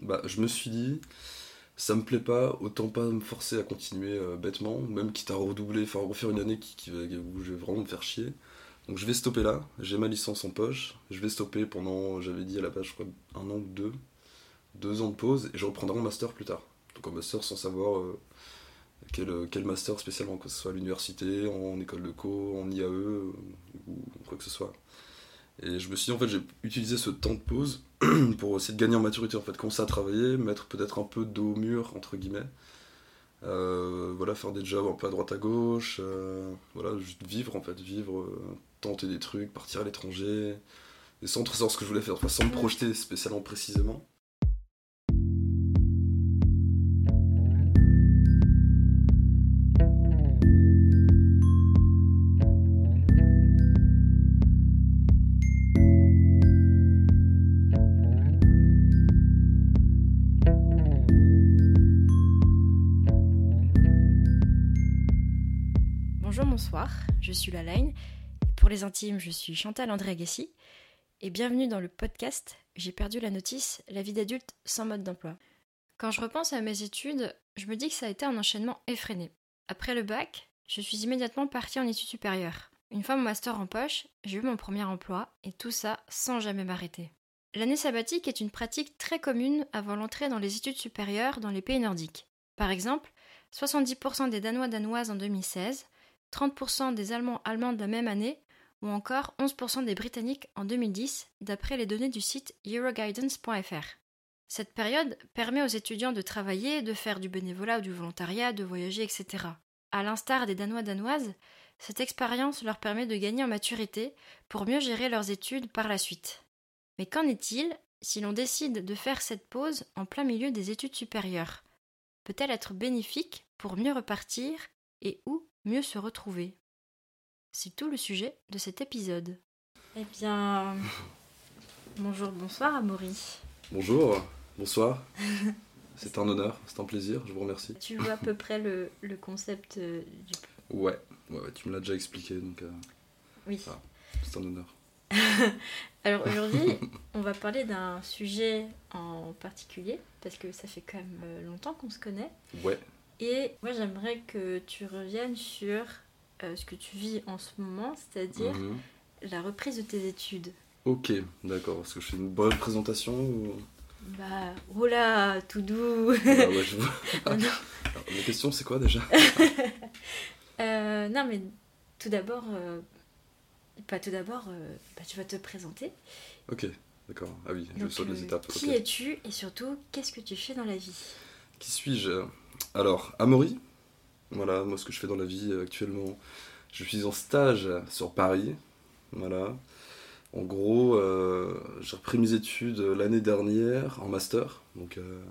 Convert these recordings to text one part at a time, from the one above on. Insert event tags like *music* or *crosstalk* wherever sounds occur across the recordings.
Bah, je me suis dit, ça me plaît pas, autant pas me forcer à continuer euh, bêtement, même quitte à redoubler, enfin refaire une année qui, qui va- où je vais vraiment me faire chier. Donc je vais stopper là, j'ai ma licence en poche, je vais stopper pendant, j'avais dit à la base, je crois, un an ou deux, deux ans de pause, et je reprendrai un master plus tard. Donc un master sans savoir euh, quel, quel master spécialement, que ce soit à l'université, en école de co, en IAE, euh, ou quoi que ce soit. Et je me suis dit, en fait, j'ai utilisé ce temps de pause *clears throat* pour essayer de gagner en maturité, en fait, commencer à travailler, mettre peut-être un peu dos au mur, entre guillemets. Euh, voilà, faire des jobs un peu à droite à gauche, euh, voilà, juste vivre, en fait, vivre, euh, tenter des trucs, partir à l'étranger, et sans trop savoir ce que je voulais faire, sans me projeter spécialement précisément. Bonsoir, je suis Lalaine. Et pour les intimes, je suis Chantal André Agassi. Et bienvenue dans le podcast J'ai perdu la notice, la vie d'adulte sans mode d'emploi. Quand je repense à mes études, je me dis que ça a été un enchaînement effréné. Après le bac, je suis immédiatement partie en études supérieures. Une fois mon master en poche, j'ai eu mon premier emploi et tout ça sans jamais m'arrêter. L'année sabbatique est une pratique très commune avant l'entrée dans les études supérieures dans les pays nordiques. Par exemple, 70% des Danois danoises en 2016, 30% des Allemands allemands de la même année, ou encore 11% des Britanniques en 2010, d'après les données du site euroguidance.fr. Cette période permet aux étudiants de travailler, de faire du bénévolat ou du volontariat, de voyager, etc. À l'instar des Danois danoises, cette expérience leur permet de gagner en maturité pour mieux gérer leurs études par la suite. Mais qu'en est-il si l'on décide de faire cette pause en plein milieu des études supérieures? Peut-elle être bénéfique pour mieux repartir et où mieux se retrouver C'est tout le sujet de cet épisode. Eh bien, bonjour, bonsoir Amaury. Bonjour, bonsoir, *laughs* c'est un honneur, c'est un plaisir, je vous remercie. Tu vois à peu *laughs* près le, le concept euh, du... Ouais, ouais, ouais, tu me l'as déjà expliqué, donc euh, Oui. Ah. c'est un honneur. *laughs* Alors aujourd'hui, on va parler d'un sujet en particulier, parce que ça fait quand même euh, longtemps qu'on se connaît. Ouais, Et moi j'aimerais que tu reviennes sur euh, ce que tu vis en ce moment, c'est-à-dire mhm. la reprise de tes études. ok, d'accord, est-ce que je fais une bonne présentation ou... Bah, oh là, tout doux Ah ouais, je vois. *laughs* Non, non. Alors, Ma question c'est quoi déjà? *laughs* Euh, non, mais tout d'abord, euh, pas tout d'abord, bah, tu vas te présenter. Ok, d'accord, ah oui, je saute les étapes. Qui es-tu et surtout, qu'est-ce que tu fais dans la vie? Qui suis-je? Alors, Amaury, voilà, moi ce que je fais dans la vie euh, actuellement, je suis en stage sur Paris, voilà. En gros, euh, j'ai repris mes études l'année dernière en master, donc euh,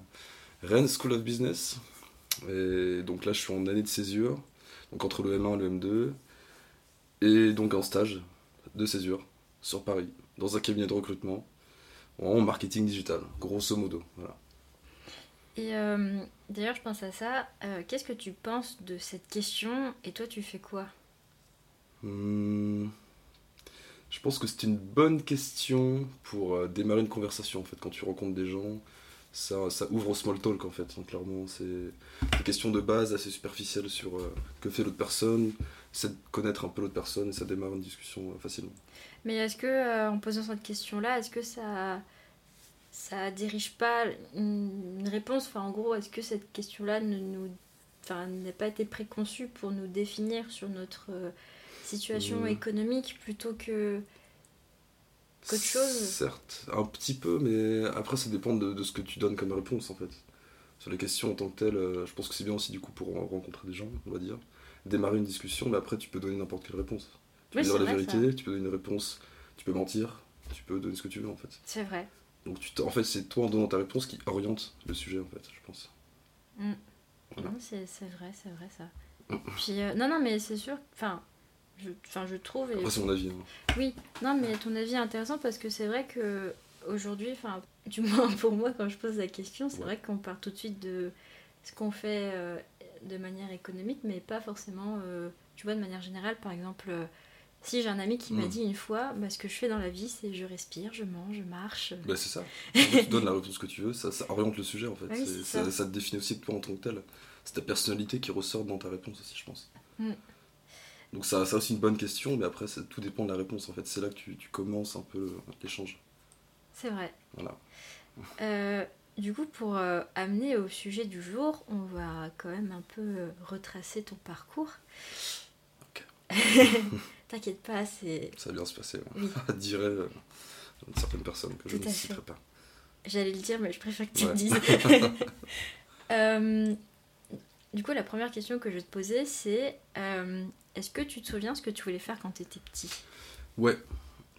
Rennes School of Business. Et donc là, je suis en année de césure, donc entre le M1 et le M2, et donc en stage de césure sur Paris, dans un cabinet de recrutement, en marketing digital, grosso modo, voilà. Et euh, d'ailleurs, je pense à ça. euh, qu'est-ce que tu penses de cette question et toi, tu fais quoi? Hmm, Je pense que c'est une bonne question pour euh, démarrer une conversation en fait quand tu rencontres des gens. Ça, ça ouvre au small talk en fait, donc clairement c'est des questions de base assez superficielles sur que fait l'autre personne, c'est de connaître un peu l'autre personne et ça démarre une discussion facilement. Mais est-ce que, en posant cette question-là, est-ce que ça, ça dirige pas une, réponse Enfin, en gros, est-ce que cette question-là ne nous, enfin, n'a pas été préconçue pour nous définir sur notre euh, situation Hmm. économique plutôt que qu'autre chose? Certes, un petit peu, mais après ça dépend de, de ce que tu donnes comme réponse en fait. Sur les questions en tant que telles, euh, je pense que c'est bien aussi du coup pour rencontrer des gens, on va dire. Démarrer une discussion, mais après tu peux donner n'importe quelle réponse. Tu peux Oui, dire la vrai, vérité, tu peux donner une réponse, tu peux mentir, tu peux donner ce que tu veux en fait. C'est vrai. Donc tu en fait c'est toi en donnant ta réponse qui oriente le sujet en fait, je pense. Mm. Voilà. Non, c'est vrai, c'est vrai ça. Puis, euh, non, non, mais c'est sûr, enfin, je, je trouve. et- Après c'est mon avis. hein. Oui, non, mais ton avis est intéressant parce que c'est vrai que aujourd'hui, enfin, du moins *laughs* pour moi, quand je pose la question, c'est Ouais. vrai qu'on part tout de suite de ce qu'on fait euh, de manière économique, mais pas forcément, euh, tu vois, de manière générale, par exemple, Si j'ai un ami qui m'a Mm. dit une fois, bah, ce que je fais dans la vie, c'est je respire, je mange, je marche. Bah, c'est ça. *laughs* tu donnes la réponse que tu veux, ça, ça oriente le sujet en fait. Ah oui, C'est- c'est ça. ça. ça te définit aussi toi en tant que tel. C'est ta personnalité qui ressort dans ta réponse aussi, je pense. Mm. Donc ça, ça aussi une bonne question, mais après ça, tout dépend de la réponse en fait. C'est là que tu, tu commences un peu le- l'échange. C'est vrai. Voilà. Euh, du coup, pour euh, amener au sujet du jour, on va quand même un peu euh, retracer ton parcours. *laughs* T'inquiète pas, c'est. Ça va bien se passer. Oui. *laughs* Ouais. dirait euh, certaines personnes que je Tout ne citerai pas. J'allais le dire, mais je préfère que tu Ouais. le dises. *laughs* Euh, du coup, la première question que je vais te poser, c'est euh, est-ce que tu te souviens ce que tu voulais faire quand tu étais petit? Ouais,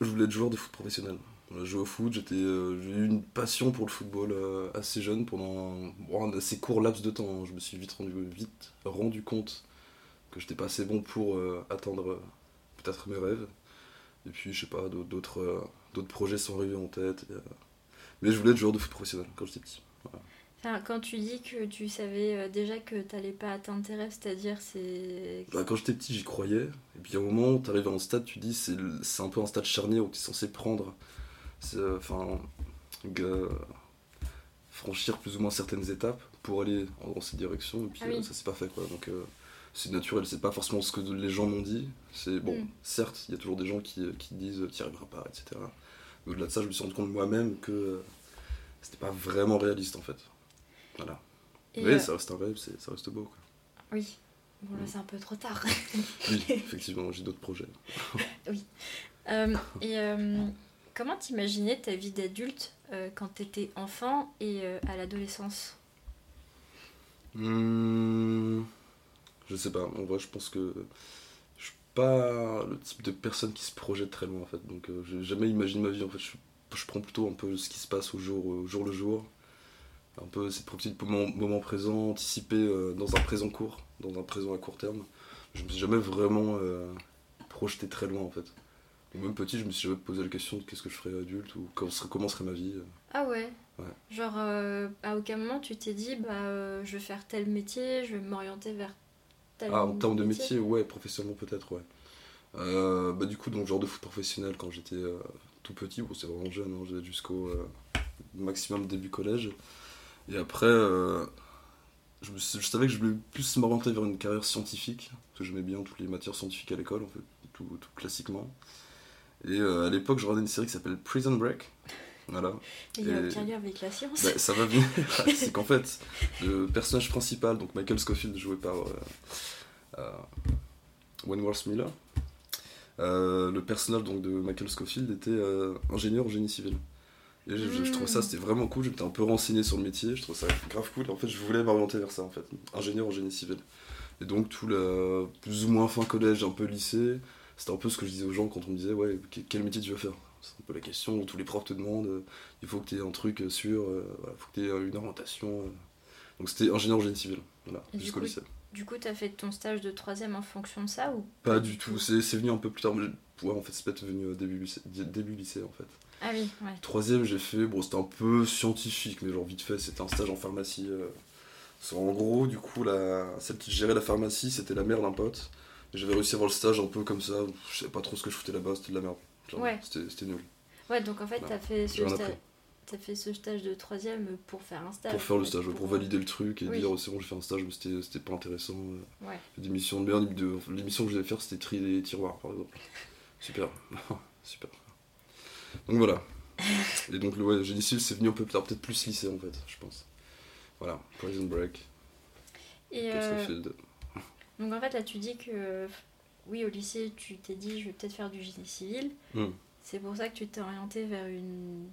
je voulais être joueur de foot professionnel. Je jouais au foot, j'étais, euh, j'ai eu une passion pour le football euh, assez jeune pendant un, bon, un assez court laps de temps. hein. Je me suis vite rendu, vite rendu compte que j'étais pas assez bon pour euh, atteindre euh, peut-être mes rêves. Et puis, je sais pas, d'autres, d'autres, euh, d'autres projets sont arrivés en tête. et, Mais je voulais être joueur de foot professionnel quand j'étais petit. Enfin, Quand tu dis que tu savais déjà que t'allais pas atteindre tes rêves, c'est-à-dire c'est. Bah, quand j'étais petit, j'y croyais. Et puis à un moment, tu arrives à un stade, tu dis, c'est c'est un peu un stade charnière où tu es censé prendre, c'est, euh, enfin, franchir plus ou moins certaines étapes pour aller dans cette direction. Et puis Ah oui. ça s'est pas fait quoi. Donc euh, c'est naturel, c'est pas forcément ce que les gens m'ont dit. C'est bon, Mm. certes, il y a toujours des gens qui, qui disent, tu n'y arriveras pas, etc. Mais au-delà de ça, je me suis rendu compte moi-même que euh, c'était pas vraiment réaliste en fait. Voilà. Et, Mais euh, ça reste un rêve, ça reste beau quoi. Oui. Bon, là, Mm. c'est un peu trop tard. *laughs* Oui, effectivement, j'ai d'autres projets. *laughs* Euh, et euh, comment t'imaginais ta vie d'adulte quand t'étais enfant et à l'adolescence? Hmm, je sais pas, en vrai je pense que je suis pas le type de personne qui se projette très loin en fait, donc euh, j'ai jamais imaginé ma vie en fait, je, je prends plutôt un peu ce qui se passe au jour, au jour le jour, un peu c'est profiter du moment, moment présent, anticiper euh, dans un présent court, dans un présent à court terme, je me suis jamais vraiment euh, projeté très loin en fait. Même petit, je me suis jamais posé la question de qu'est-ce que je ferais adulte ou comment serait, comment serait ma vie. euh. Ah ouais Ouais. Genre, euh, à aucun moment tu t'es dit, bah, euh, je vais faire tel métier, je vais m'orienter vers Ah, en termes de métier, ouais, professionnellement peut-être, ouais. Euh, bah, du coup, donc, genre de foot professionnel quand j'étais euh, tout petit, bon, c'est vraiment jeune, hein, j'étais jusqu'au euh, maximum début collège. Et après, je, me suis- je savais que je voulais plus m'orienter vers une carrière scientifique, parce que j'aimais bien toutes les matières scientifiques à l'école, en fait, tout, tout classiquement. Et à l'époque, je regardais une série qui s'appelle Prison Break. Voilà. Il n'y a Et- aucun lien avec la science. Bah, ça va venir. *laughs* c'est qu'en fait, le personnage principal, donc Michael Scofield, joué par euh, euh, Wentworth Miller, euh, le personnage donc, de Michael Scofield était euh, ingénieur en génie civil. Et je, je- je trouvais ça, c'était vraiment cool. J'étais un peu renseigné sur le métier, je trouvais ça grave cool. En fait, je voulais m'orienter vers ça, en fait, ingénieur en génie civil. Et donc, tout le plus ou moins fin collège, un peu lycée, c'était un peu ce que je disais aux gens quand on me disait, ouais, que- quel métier tu veux faire? C'est un peu la question où tous les profs te demandent, euh, il faut que tu aies un truc euh, sûr, euh, voilà, faut que tu aies une orientation. Donc, c'était ingénieur en génie civil, voilà, jusqu'au lycée. Du coup, t'as fait ton stage de troisième en fonction de ça ou Pas du tout, c'est venu un peu plus tard. mais- Ouais, en fait, c'est peut-être venu début lycée, début lycée, en fait. Ah oui, ouais. Troisième, j'ai fait, bon, c'était un peu scientifique, mais genre vite fait, c'était un stage en pharmacie. euh. Qu'en gros, du coup, la... celle qui gérait la pharmacie, c'était la mère d'un pote. J'avais réussi à avoir le stage un peu comme ça, je savais pas trop ce que je foutais là-bas, c'était de la merde. Ouais. C'était nul. Ouais, donc en fait, Voilà. t'as fait, t'as fait ce stage de troisième pour faire un stage. Pour faire le stage, pour valider le truc et Oui. dire, oh, c'est bon, j'ai fait un stage, mais c'était pas intéressant. euh. Ouais. Des missions de merde, de... l'émission que je devais faire, c'était trier les tiroirs, par exemple. Super, *laughs* super. Donc voilà. Et donc, le ouais, génie civil, c'est venu un peu plus tard, peut-être plus lycée en fait, je pense. Voilà, Prison Break, Et euh, donc en fait, là, tu dis que oui, au lycée, tu t'es dit, je vais peut-être faire du génie civil. Hmm. C'est pour ça que tu t'es orienté vers une.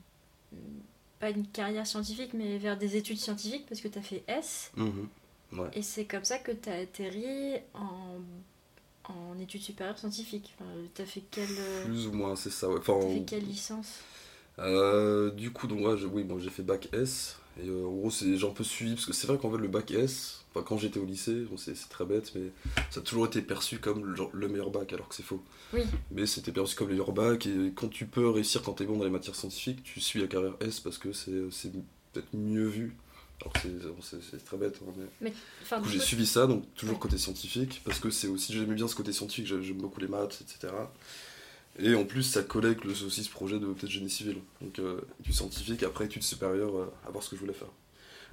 Pas une carrière scientifique, mais vers des études scientifiques parce que t'as fait S. Mhm. Ouais. Et c'est comme ça que t'as atterri en, en études supérieures scientifiques. Enfin, t'as fait quelle. euh, Plus ou moins, c'est ça. Ouais. Enfin, T'as fait quelle licence? Euh, du coup, donc, ouais, j'ai- oui, bon, j'ai fait bac S. Et euh, en gros, c'est- j'ai un peu suivi, parce que c'est vrai qu'en fait, le bac S, enfin, quand j'étais au lycée, bon, c'est très bête, mais ça a toujours été perçu comme le, meilleur bac, alors que c'est faux. Oui. Mais c'était perçu comme le meilleur bac, et quand tu peux réussir quand t'es bon dans les matières scientifiques, tu suis la carrière S parce que c'est peut-être mieux vu Alors c'est- très bête. hein, mais... Mais, enfin, Du coup, j'ai coup, suivi ça, donc toujours côté scientifique, parce que c'est aussi, j'aimais bien ce côté scientifique, j'ai- j'aime beaucoup les maths, etc. Et en plus, ça collait avec le, aussi ce projet de peut-être génie civil. Donc, euh, du scientifique, après études supérieures, euh, à voir ce que je voulais faire.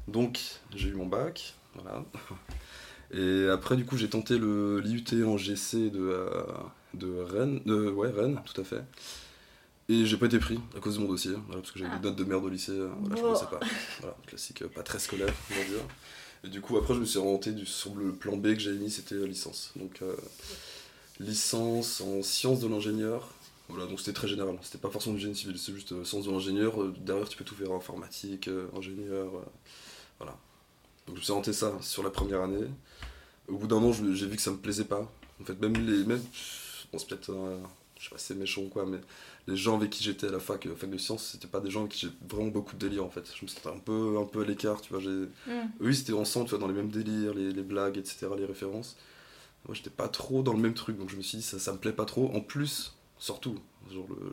Donc, j'ai eu mon bac, voilà. Et après, du coup, j'ai tenté le l'IUT en GC de, euh, de Rennes, de, ouais, Rennes, tout à fait. Et j'ai pas été pris à cause de mon dossier, voilà, parce que j'avais Ah. des notes de merde au lycée, euh, voilà, je Bon. connaissais pas. Voilà, classique, euh, pas très scolaire, on va dire. Et du coup, après, je me suis orienté du, sur le plan B que j'avais mis, c'était licence. Donc, euh, licence en sciences de l'ingénieur. Voilà, donc c'était très général. C'était pas forcément du génie civil, c'est juste euh, sciences de l'ingénieur. Euh, derrière, tu peux tout faire informatique, ingénieur. voilà. Donc, je me suis orienté ça sur la première année. Au bout d'un me- j'ai vu que ça me plaisait pas. En fait, même les. Même, bon, c'est peut-être. euh, je sais pas c'est méchant ou quoi, mais les gens avec qui j'étais à la fac, euh, fac de sciences, c'était pas des gens avec qui j'ai vraiment beaucoup de délire en fait. Je me sentais un peu, un peu à l'écart, tu vois. Hmm. eux, ils étaient ensemble, tu vois, dans les mêmes délires, les, les blagues, etc., les références. Moi, j'étais pas trop dans le même truc, donc je me suis dit, ça, ça me plaît pas trop. En plus, surtout, genre, le,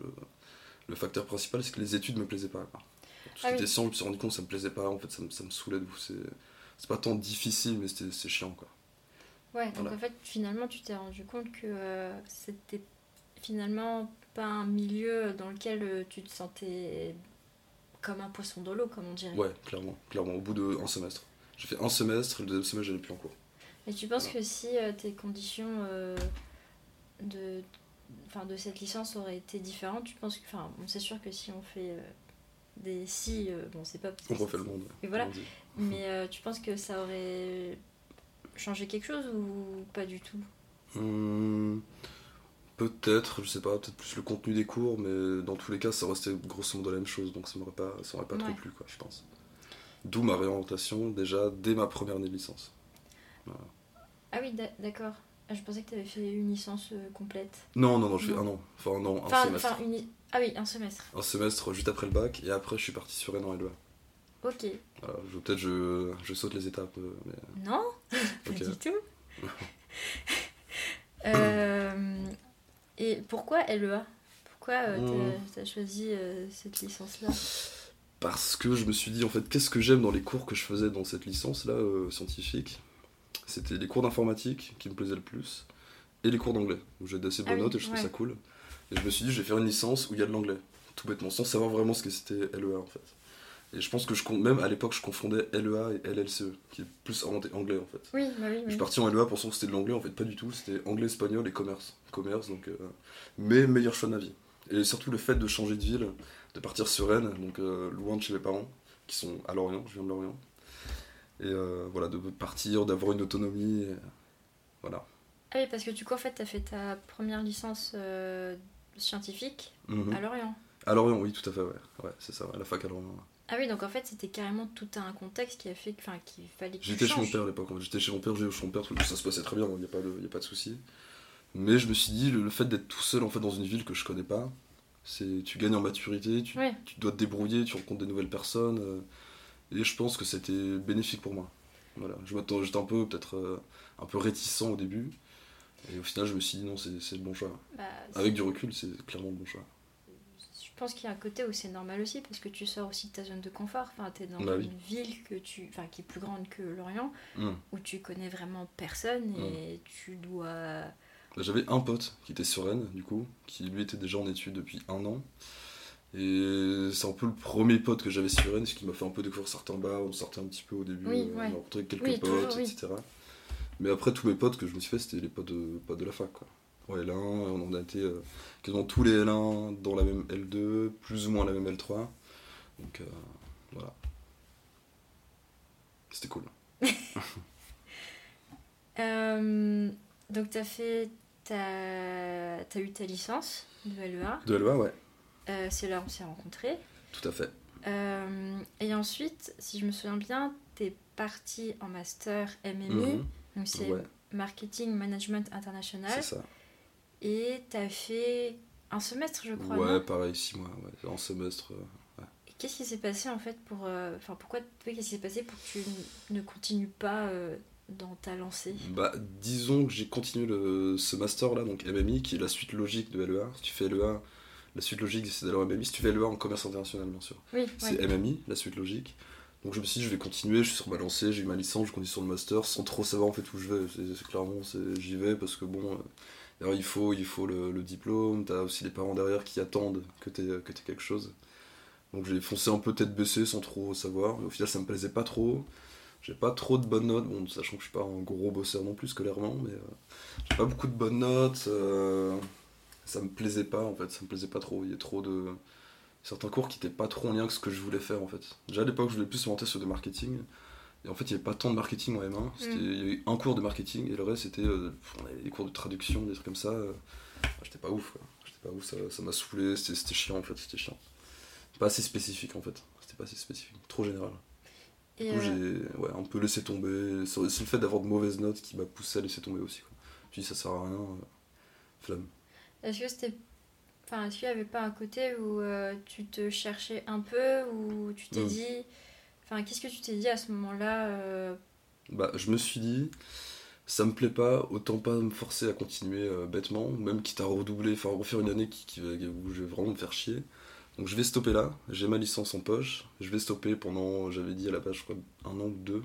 le facteur principal, c'est que les études me plaisaient pas. Tout ce qui Ah oui. était science, je me suis rendu compte que ça me plaisait pas, en fait, ça me, ça me saoulait de vous. C'est, pas tant difficile, mais c'est chiant, quoi. Ouais, donc Voilà. en fait, finalement, tu t'es rendu compte que euh, c'était finalement pas un milieu dans lequel euh, tu te sentais comme un poisson dans l'eau, comme on dirait. Ouais, clairement, clairement, au bout d'un semestre. J'ai fait un semestre, le deuxième semestre, j'allais plus en cours. Et tu penses Voilà. que si euh, tes conditions euh, de, de cette licence auraient été différentes, tu penses que. Enfin, bon, c'est sûr que si on fait euh, des si, euh, bon, c'est pas. On refait le monde. Et voilà. dit. Mais euh, tu penses que ça aurait changé quelque chose ou pas du tout? Hum, peut-être, je sais pas, peut-être plus le contenu des cours, mais dans tous les cas, ça restait grosso modo la même chose, donc ça m'aurait pas, ça m'aurait pas trop plu, quoi, je pense. D'où ma réorientation déjà dès ma première année de licence. Ah oui, d'a- d'accord. Ah, je pensais que tu avais fait une licence euh, complète. Non, non, non, je fais un an, enfin un an, un Enfin, semestre. enfin, une... Ah oui, un semestre. Un semestre juste après le bac, et après je suis parti sur Rennes en LEA. Ok. Voilà, peut-être je, je saute les étapes, euh, mais Non, pas du tout. *laughs* Euh, et pourquoi LEA Pourquoi euh, Hmm. t'as as choisi euh, cette licence-là? Parce que je me suis dit, en fait, qu'est-ce que j'aime dans les cours que je faisais dans cette licence-là, scientifique? C'était les cours d'informatique qui me plaisaient le plus, et les cours d'anglais, où j'ai d'assez Ah bonnes oui, notes et je trouve ouais. ça cool. Et je me suis dit, je vais faire une licence où il y a de l'anglais, tout bêtement, sans savoir vraiment ce que c'était LEA, en fait. Et je pense que je, même à l'époque, je confondais LEA et LLCE, qui est plus orienté anglais, en fait. Oui, bah oui, Je oui. suis parti en LEA pensant que c'était de l'anglais, en fait, pas du tout. C'était anglais, espagnol et commerce. Commerce, donc. euh, Mais meilleur choix de ma vie. Et surtout le fait de changer de ville, de partir sur Rennes, donc euh, loin de chez mes parents, qui sont à Lorient, je viens de Lorient. Et euh, voilà, de partir, d'avoir une autonomie. et Voilà. Ah oui, parce que du coup, en fait, t'as fait ta première licence euh, scientifique Mhm. à Lorient. À Lorient, oui, tout à fait, ouais. Ouais, c'est ça, à la fac à Lorient. ouais. Ah oui, donc en fait, c'était carrément tout un contexte qui a fait enfin, qu'il fallait que J'étais chez mon père à l'époque. fait. J'étais chez mon père, j'ai chez mon père, tout- ça se passait très bien, il n'y a pas de, y a pas de souci. Mais je me suis dit, le, le fait d'être tout seul en fait dans une ville que je connais pas, c'est tu gagnes en maturité, tu, Ouais. tu dois te débrouiller, tu rencontres des nouvelles personnes. euh, et je pense que c'était bénéfique pour moi. Voilà. J'étais un peu peut-être euh, un peu réticent au début. Et au final, je me suis dit non, c'est le bon choix. Bah, Avec du recul, c'est clairement le bon choix. Je pense qu'il y a un côté où c'est normal aussi parce que tu sors aussi de ta zone de confort. Enfin, t'es dans Bah une oui. ville que tu, enfin, qui est plus grande que Lorient, Hum. où tu connais vraiment personne et tu dois. Bah, J'avais un pote qui était sur Rennes, du coup, qui lui était déjà en études depuis un an. Et c'est un peu le premier pote que j'avais sur Rennes, ce qui m'a fait un peu découvrir certains bars, on sortait un petit peu au début, Oui, ouais. on a rencontré quelques Oui, potes, toujours, etc. Mais après, tous mes potes que je me suis fait, c'était les potes de, potes de la fac, quoi. En L1, on en a été euh, quasiment tous les L1 dans la même L2, plus ou moins la même L3. Donc euh, voilà. C'était cool. *laughs* Euh, donc, t'as fait. T'as as eu ta licence de LEA. De LEA, ouais, Euh, c'est là où on s'est rencontrés. tout à fait. Euh, et ensuite, si je me souviens bien, t'es parti en master MMI. Mhm, Donc, c'est Ouais, Marketing Management International. c'est ça. Et t'as fait un semestre, je crois. Ouais, pareil, six mois, ouais, en semestre. euh, Qu'est-ce qui s'est passé en fait pour. euh, Enfin, pourquoi. Qu'est-ce qui s'est passé pour que tu ne continues pas euh, dans ta lancée? Bah, disons que j'ai continué le, ce master là, donc MMI, qui est la suite logique de LEA. Si tu fais LEA, la suite logique c'est d'aller en MMI. Si tu fais LEA en commerce international, bien sûr, Oui, c'est. MMI, la suite logique. Donc je me suis dit, je vais continuer, je suis sur ma lancée, j'ai eu ma licence, je continue sur le master sans trop savoir en fait où je vais. Clairement, j'y vais parce que bon, euh, il faut, il faut le, diplôme, t'as aussi les parents derrière qui attendent que t'aies, que quelque chose. Donc j'ai foncé un peu tête baissée sans trop savoir. Au final, ça me plaisait pas trop. J'ai pas trop de bonnes notes, bon, sachant que je suis pas un gros bosseur non plus scolairement, mais euh, j'ai pas beaucoup de bonnes notes. Euh, ça me plaisait pas en fait, ça me plaisait pas trop. Il y a trop de certains cours qui étaient pas trop en lien avec ce que je voulais faire en fait. Déjà à l'époque, je voulais plus monter sur du marketing. Et en fait, il n'y avait pas tant de marketing en M1. Mm. Il y a eu un cours de marketing et le reste, c'était euh, des cours de traduction, des trucs comme ça. Euh, j'étais pas ouf, J'étais pas ouf, ça m'a saoulé, c'était chiant en fait, c'était chiant. Pas assez spécifique en fait. C'était pas assez spécifique, trop général. du coup, euh, j'ai ouais, un peu laissé tomber. C'est le fait d'avoir de mauvaises notes qui m'a poussé à laisser tomber aussi. Quoi. Je dis, ça sert à rien, flamme. Est-ce que c'était Enfin, est-ce qu'il n'y avait pas un côté où euh, tu te cherchais un peu, où tu t'es mm. dit. Enfin, qu'est-ce que tu t'es dit à ce moment-là euh? Bah, je me suis dit, ça me plaît pas, autant pas me forcer à continuer euh, bêtement, même quitte à redoubler, enfin refaire une année qui, où je vais vraiment me faire chier. Donc je vais stopper là, j'ai ma licence en poche, je vais stopper pendant, j'avais dit à la base, je crois, un an ou deux,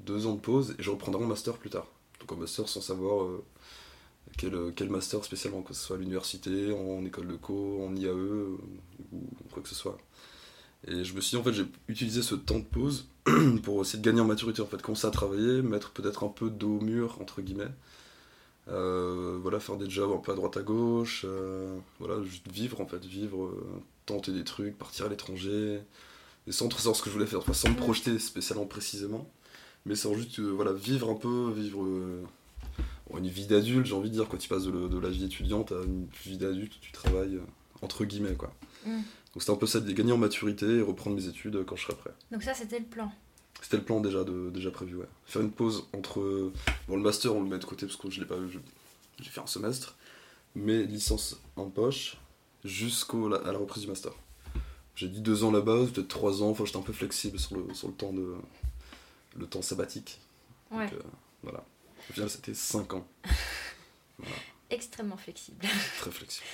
deux ans de pause, et je reprendrai mon master plus tard. Donc un master sans savoir quel, quel, master spécialement, que ce soit à l'université, en école de co, en IAE ou quoi que ce soit. Et je me suis dit, en fait, j'ai utilisé ce temps de pause *clears throat* pour essayer de gagner en maturité, en fait, commencer à travailler, mettre peut-être un peu dos au mur, entre guillemets. Euh, voilà, faire des jobs un peu à droite à gauche, euh, voilà, juste vivre en fait, vivre, euh, tenter des trucs, partir à l'étranger, et sans trop savoir ce que je voulais faire, enfin, sans me projeter spécialement précisément, mais sans juste voilà, vivre un peu, vivre une vie d'adulte, j'ai envie de dire, quand tu passes de, la vie étudiante à une vie d'adulte, tu travailles euh, entre guillemets, quoi. Mm. Donc c'était un peu ça, de gagner en maturité et reprendre mes études quand je serai prêt. Donc ça, c'était le plan C'était le plan déjà, de, déjà prévu, ouais. Faire une pause entre... Bon, le master, on le met de côté parce que je l'ai pas... J'ai fait un semestre, mais licence en poche jusqu'à la reprise du master. J'ai dit deux ans là-bas, peut-être trois ans, enfin j'étais un peu flexible sur le, sur le temps de... le temps sabbatique. Ouais. Donc, euh, voilà. Au final, c'était 5 ans. *laughs* Extrêmement flexible. Très flexible.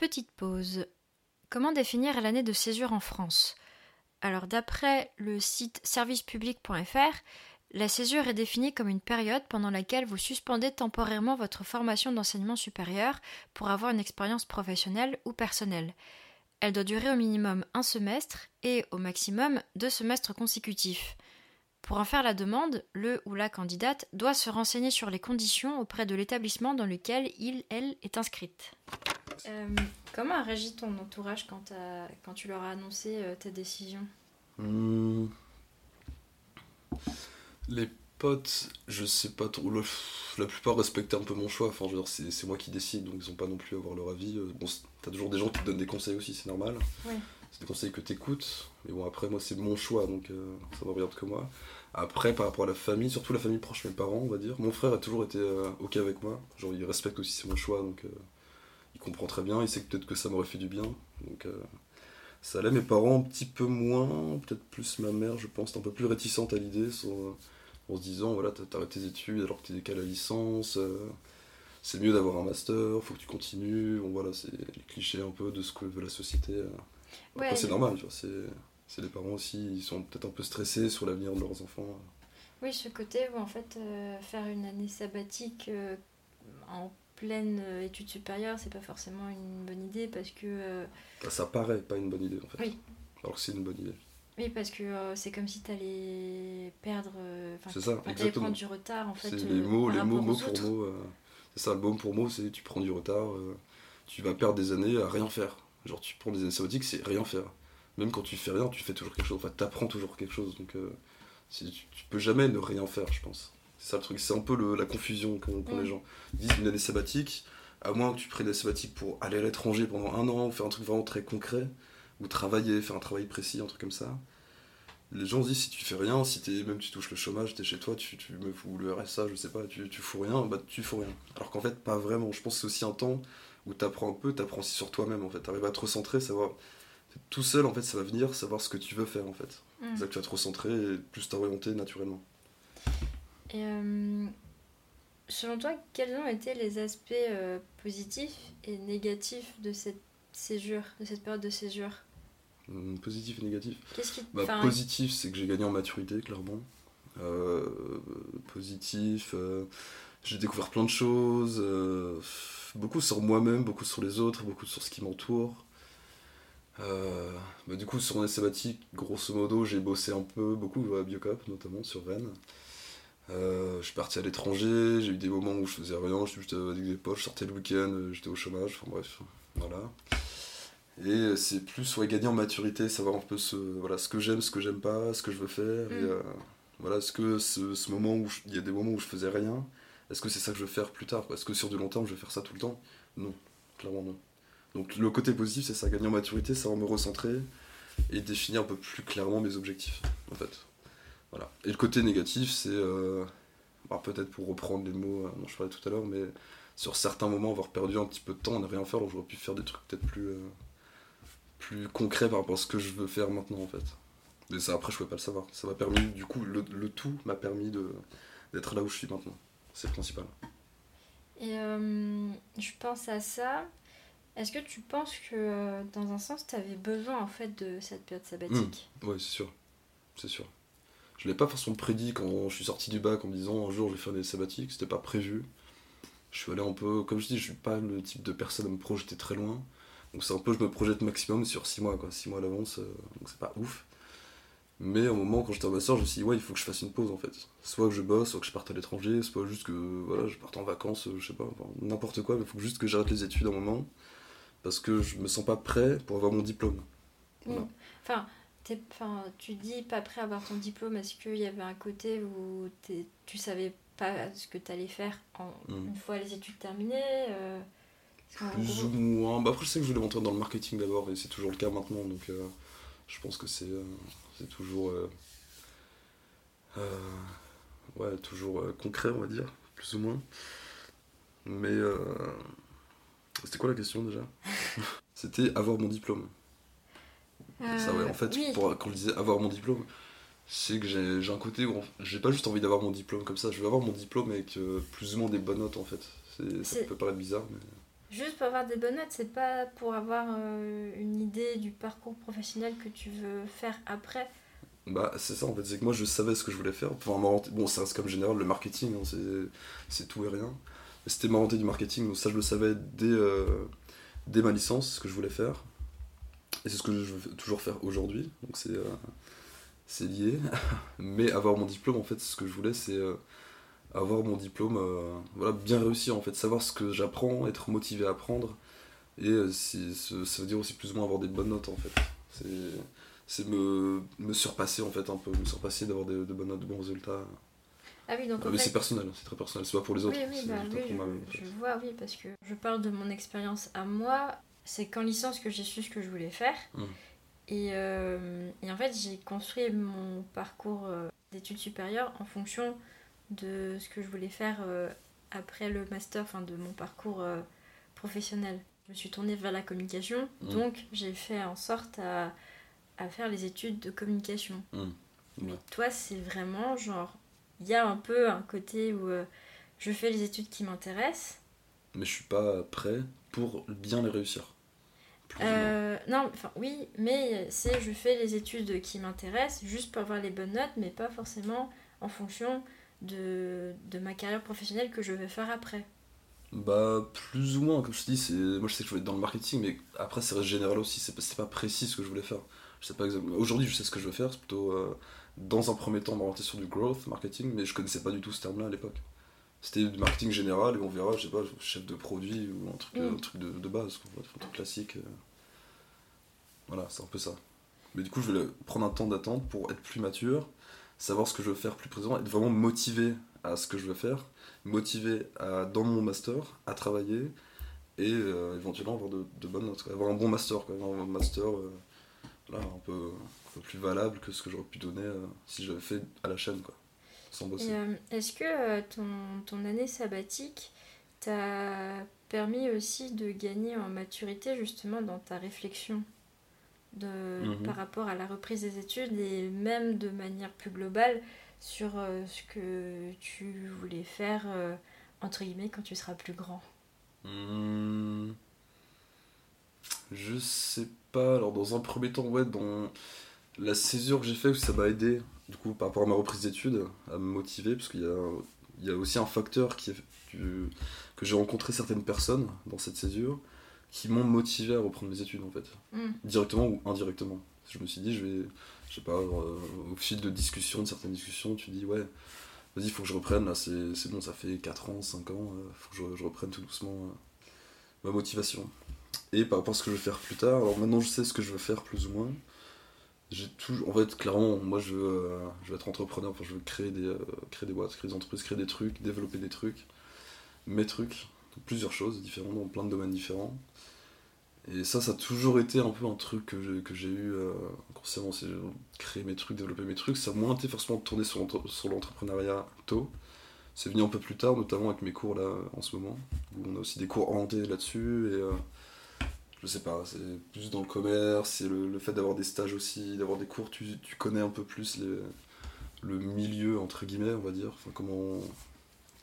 Petite pause. Comment définir l'année de césure en France? Alors, d'après le site servicepublic.fr, la césure est définie comme une période pendant laquelle vous suspendez temporairement votre formation d'enseignement supérieur pour avoir une expérience professionnelle ou personnelle. Elle doit durer au minimum un semestre et au maximum deux semestres consécutifs. Pour en faire la demande, le ou la candidate doit se renseigner sur les conditions auprès de l'établissement dans lequel il, elle est inscrite. Euh, comment a réagi ton entourage quand, quand tu leur as annoncé euh, ta décision? Hmm. Les potes, je sais pas trop. la plupart respectaient un peu mon choix. Enfin, c'est moi qui décide, donc ils ont pas non plus à avoir leur avis. Euh, bon, t'as toujours des gens qui te donnent des conseils aussi, c'est normal. C'est des conseils que t'écoutes. Mais bon, après, moi, c'est mon choix, donc ça ne regarde que moi. Après, par rapport à la famille, surtout la famille proche, mes parents, on va dire, mon frère a toujours été euh, ok avec moi. Genre, il respecte aussi c'est mon choix, donc euh, il comprend très bien. Il sait que peut-être que ça m'aurait fait du bien. Donc, euh, ça allait. Mes parents, un petit peu moins, peut-être plus ma mère, je pense, un peu plus réticente à l'idée, en se disant voilà, t'arrêtes tes études alors que t'es décalé à la licence. c'est mieux d'avoir un master, faut que tu continues. Bon, voilà, c'est les clichés un peu de ce que veut la société. c'est normal, tu vois, c'est c'est les parents aussi, ils sont peut-être un peu stressés sur l'avenir de leurs enfants. Oui, ce côté où en fait euh, faire une année sabbatique euh, en pleine euh, étude supérieure, c'est pas forcément une bonne idée parce que. Bah, ça paraît pas une bonne idée en fait. Oui. Alors que c'est une bonne idée. Oui, parce que c'est comme si tu allais perdre. c'est ça, exactement. prendre du retard en fait. C'est les mots, les mots, mot pour mot. c'est ça, le mot pour mot, c'est tu prends du retard, tu vas perdre des années à rien faire. Genre, tu prends des années sabbatiques, c'est rien faire même quand tu fais rien, tu fais toujours quelque chose. Enfin, t'apprends toujours quelque chose. Donc, euh, tu, peux jamais ne rien faire, je pense. C'est ça le truc. C'est un peu la confusion qu'ont les mm. gens. disent une année sabbatique, à moins que tu prennes une année sabbatique pour aller à l'étranger pendant un an, faire un truc vraiment très concret, ou travailler, faire un travail précis, un truc comme ça. Les gens se disent si tu fais rien, si es, même tu touches le chômage, tu es chez toi, tu, tu me fous le RSA, je sais pas, tu, tu fous rien, bah tu fous rien. Alors qu'en fait, pas vraiment. Je pense que c'est aussi un temps où tu apprends un peu, tu apprends aussi sur toi-même en fait. Tu arrives à te recentrer, savoir tout seul, en fait, ça va venir savoir ce que tu veux faire, en fait. Mm. C'est ça que tu vas te recentrer et plus t'orienter naturellement. Et euh, selon toi, quels ont été les aspects euh, positifs et négatifs de cette césure, de cette période de césure? Hum, Positif et négatif Qu'est-ce qui Bah, enfin, Positif, c'est que j'ai gagné en maturité, clairement. Euh, positif, j'ai découvert plein de choses, beaucoup sur moi-même, beaucoup sur les autres, beaucoup sur ce qui m'entoure. Euh, bah, du coup, sur mon sabbatique, grosso modo, j'ai bossé un peu, beaucoup à Biocop, notamment sur Rennes. Euh, je suis parti à l'étranger, j'ai eu des moments où je faisais rien, j'étais juste avec des poches, je sortais le week-end, euh, j'étais au chômage, enfin bref, voilà. Et euh, c'est plus ouais, gagner en maturité, savoir un peu ce, voilà, ce que j'aime, ce que j'aime pas, ce que je veux faire. Et, Mm. euh, voilà, est-ce que ce, ce moment où il y a des moments où je faisais rien, est-ce que c'est ça que je veux faire plus tard? Est-ce que sur du long terme je vais faire ça tout le temps? Non, clairement non. Donc le côté positif c'est ça, gagner en maturité, savoir me recentrer et définir un peu plus clairement mes objectifs en fait. Voilà. Et le côté négatif c'est, euh, alors peut-être pour reprendre les mots euh, dont je parlais tout à l'heure, mais sur certains moments avoir perdu un petit peu de temps ne rien faire, donc j'aurais pu faire des trucs peut-être plus, euh, plus concrets par rapport à ce que je veux faire maintenant en fait. Mais ça après je pouvais pas le savoir. Ça m'a permis, du coup, le, tout m'a permis d'être là où je suis maintenant. C'est le principal. Et je pense à ça. Est-ce que tu penses que euh, dans un sens, tu avais besoin en fait de cette période sabbatique? Ouais, c'est sûr. C'est sûr. Je l'ai pas forcément prédit quand je suis sorti du bac en me disant un jour je vais faire des sabbatiques, c'était pas prévu. Je suis allé un peu, comme je dis, je suis pas le type de personne à me projeter très loin. Donc c'est un peu, je me projette maximum sur 6 mois, quoi. 6 mois à l'avance, euh, donc c'est pas ouf. Mais au moment quand j'étais en je me suis dit, ouais, il faut que je fasse une pause en fait. Soit que je bosse, soit que je parte à l'étranger, soit juste que voilà, je parte en vacances, euh, je sais pas, n'importe quoi, mais il faut juste que j'arrête les études un moment. Parce que je me sens pas prêt pour avoir mon diplôme. Voilà. Enfin, tu dis pas prêt à avoir ton diplôme. Est-ce qu'il y avait un côté où tu savais pas ce que tu allais faire en- Mm. une fois les études terminées euh, Plus ou moins. Bah après, je sais que je voulais rentrer dans le marketing d'abord, et c'est toujours le cas maintenant, donc euh, je pense que c'est euh, toujours. ouais, toujours concret, on va dire, plus ou moins. Mais. C'était quoi la question déjà *laughs* C'était avoir mon diplôme. Ça, ouais, Euh, en fait, oui. pour- quand je disais avoir mon diplôme, c'est que j'ai un côté où j'ai pas juste envie d'avoir mon diplôme comme ça, je veux avoir mon diplôme avec euh, plus ou moins des bonnes notes en fait. Ça peut paraître bizarre, mais. Juste pour avoir des bonnes notes, c'est pas pour avoir euh, une idée du parcours professionnel que tu veux faire après. Bah, c'est ça en fait, c'est que moi je savais ce que je voulais faire. Enfin, bon, ça reste comme général, le marketing, hein, c'est tout et rien. C'était m'orienter du marketing, donc ça je le savais dès, euh, dès ma licence, ce que je voulais faire. Et c'est ce que je veux toujours faire aujourd'hui, donc c'est euh, lié. *laughs* Mais avoir mon diplôme, en fait, ce que je voulais, c'est euh, avoir mon diplôme, voilà, bien réussir en fait, savoir ce que j'apprends, être motivé à apprendre. Et ça veut dire aussi plus ou moins avoir des bonnes notes en fait. C'est c'est me, me surpasser en fait un peu, me surpasser d'avoir de bonnes notes, de bons résultats. Ah oui, donc Ah, mais fait- c'est personnel, c'est très personnel, c'est pas pour les autres. Oui, bah, oui, pour moi-même, en je, fait. je vois, oui, parce que je parle de mon expérience à moi. C'est qu'en licence que j'ai su ce que je voulais faire. Mm. Et, euh, et en fait, j'ai construit mon parcours euh, d'études supérieures en fonction de ce que je voulais faire euh, après le master, enfin de mon parcours professionnel. Je me suis tournée vers la communication, Mm. donc j'ai fait en sorte à, à faire les études de communication. Mm. Mais toi, c'est vraiment genre, il y a un peu un côté où euh, je fais les études qui m'intéressent. Mais je suis pas prêt pour bien les réussir. Euh, non, enfin oui, mais c'est je fais les études qui m'intéressent juste pour avoir les bonnes notes, mais pas forcément en fonction de, de ma carrière professionnelle que je vais faire après. Bah, plus ou moins, comme je te dis, moi je sais que je veux être dans le marketing, mais après ça reste général aussi, c'est pas, c'est pas précis ce que je voulais faire. Je sais pas exactement. Aujourd'hui, je sais ce que je veux faire, c'est plutôt euh, dans un premier temps m'orienter sur du growth marketing, mais je connaissais pas du tout ce terme-là à l'époque. C'était du marketing général et on verra, je sais pas, chef de produit ou un truc, Mm. un truc de, de base, quoi, un truc classique. euh. Voilà, c'est un peu ça. Mais du coup, je vais prendre un temps d'attente pour être plus mature, savoir ce que je veux faire plus présent, être vraiment motivé à ce que je veux faire, motivé à, dans mon master à travailler et euh, éventuellement avoir de, de bonnes notes, quoi. avoir un bon master, quoi. avoir un master euh, là, un, peu, peu plus valable que ce que j'aurais pu donner euh, si j'avais fait à la chaîne, quoi, sans bosser. Euh, est-ce que euh, ton, ton année sabbatique t'a permis aussi de gagner en maturité justement dans ta réflexion de, Mhm. par rapport à la reprise des études et même de manière plus globale sur ce que tu voulais faire entre guillemets quand tu seras plus grand? Hmm. Je sais pas. Alors, dans un premier temps, ouais, dans la césure que j'ai fait, ça m'a aidé, du coup, par rapport à ma reprise d'études, à me motiver, parce qu'il y a, il y a aussi un facteur qui est, que, que j'ai rencontré certaines personnes dans cette césure qui m'ont motivé à reprendre mes études, en fait. Mm. Directement ou indirectement. Je me suis dit, je vais, je sais pas, euh, au fil de discussions, de certaines discussions, tu dis, ouais, vas-y, faut que je reprenne, là, c'est c'est bon, ça fait 4 ans, 5 ans, euh, faut que je, je reprenne tout doucement euh, ma motivation. Et par rapport à ce que je vais faire plus tard, alors maintenant je sais ce que je veux faire plus ou moins. J'ai toujours, en fait, clairement, moi je veux, euh, je veux être entrepreneur, enfin, je veux créer des, euh, créer des boîtes, créer des entreprises, créer des trucs, développer des trucs, mes trucs, plusieurs choses différentes, dans plein de domaines différents. Et ça, ça a toujours été un peu un truc que j'ai, que j'ai eu euh, c'est créer mes trucs, développer mes trucs. Ça a moins été forcément tourné sur, sur l'entrepreneuriat tôt. C'est venu un peu plus tard, notamment avec mes cours là en ce moment, où on a aussi des cours orientés là-dessus. Euh, je sais pas, c'est plus dans le commerce, c'est le, le fait d'avoir des stages aussi, d'avoir des cours, tu, tu connais un peu plus les- le milieu, entre guillemets, on va dire. Enfin, comment.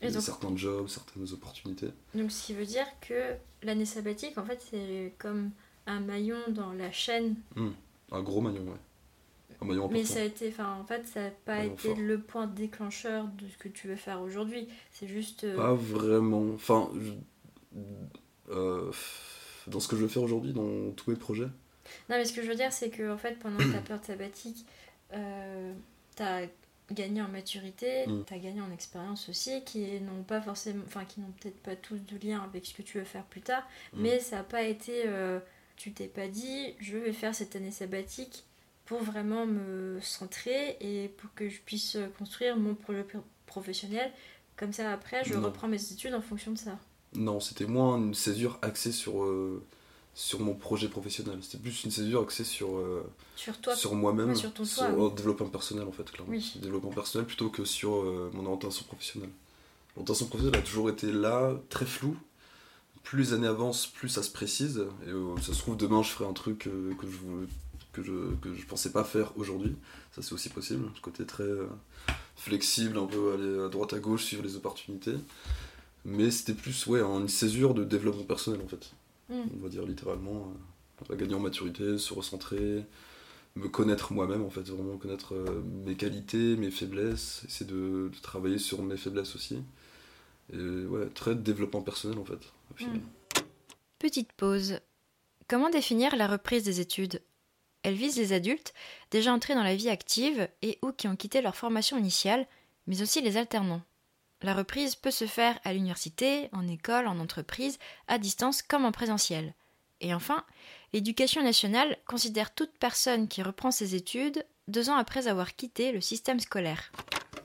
Et donc- certains jobs, certaines opportunités. Donc, ce qui veut dire que l'année sabbatique, en fait, c'est comme un maillon dans la chaîne. Un gros maillon, ouais. Un maillon important. Mais ça a été, enfin, en fait, ça n'a pas été fort. le point déclencheur de ce que tu veux faire aujourd'hui. C'est juste. euh, Pas vraiment. Enfin, je- euh, dans ce que je veux faire aujourd'hui, dans tous mes projets. Non, mais ce que je veux dire, c'est que en fait, pendant ta période sabbatique, euh, t'as gagné en maturité, Mm. t'as gagné en expérience aussi, qui n'ont pas forcément, enfin, qui n'ont peut-être pas tous de lien avec ce que tu veux faire plus tard, Mm. mais ça n'a pas été, euh, tu t'es pas dit, je vais faire cette année sabbatique pour vraiment me centrer et pour que je puisse construire mon projet pro- professionnel. Comme ça, après, je Non. reprends mes études en fonction de ça. Non, c'était moins une césure axée sur, euh, sur mon projet professionnel. C'était plus une césure axée sur, euh, Sur toi, sur moi-même, ouais, sur ton sur toi, oui. le développement personnel en fait, clairement. Oui. Développement personnel plutôt que sur euh, mon orientation professionnelle. L'orientation professionnelle a toujours été là, très floue. Plus les années avancent, plus ça se précise. Et ça se trouve, demain, je ferai un truc que je voulais- que je, que je pensais pas faire aujourd'hui. Ça, c'est aussi possible. Ce côté très euh, flexible, un peu aller à droite à gauche, suivre les opportunités. Mais c'était plus ouais, une césure de développement personnel en fait. Mm. On va dire littéralement. euh, gagner en maturité, se recentrer, me connaître moi-même en fait, vraiment connaître euh, mes qualités, mes faiblesses, essayer de, de travailler sur mes faiblesses aussi. Et ouais, très développement personnel en fait. au final. Mm. Petite pause. Comment définir la reprise des études? Elle vise les adultes déjà entrés dans la vie active et ou qui ont quitté leur formation initiale, mais aussi les alternants. La reprise peut se faire à l'université, en école, en entreprise, à distance comme en présentiel. Et enfin, l'éducation nationale considère toute personne qui reprend ses études deux ans après avoir quitté le système scolaire.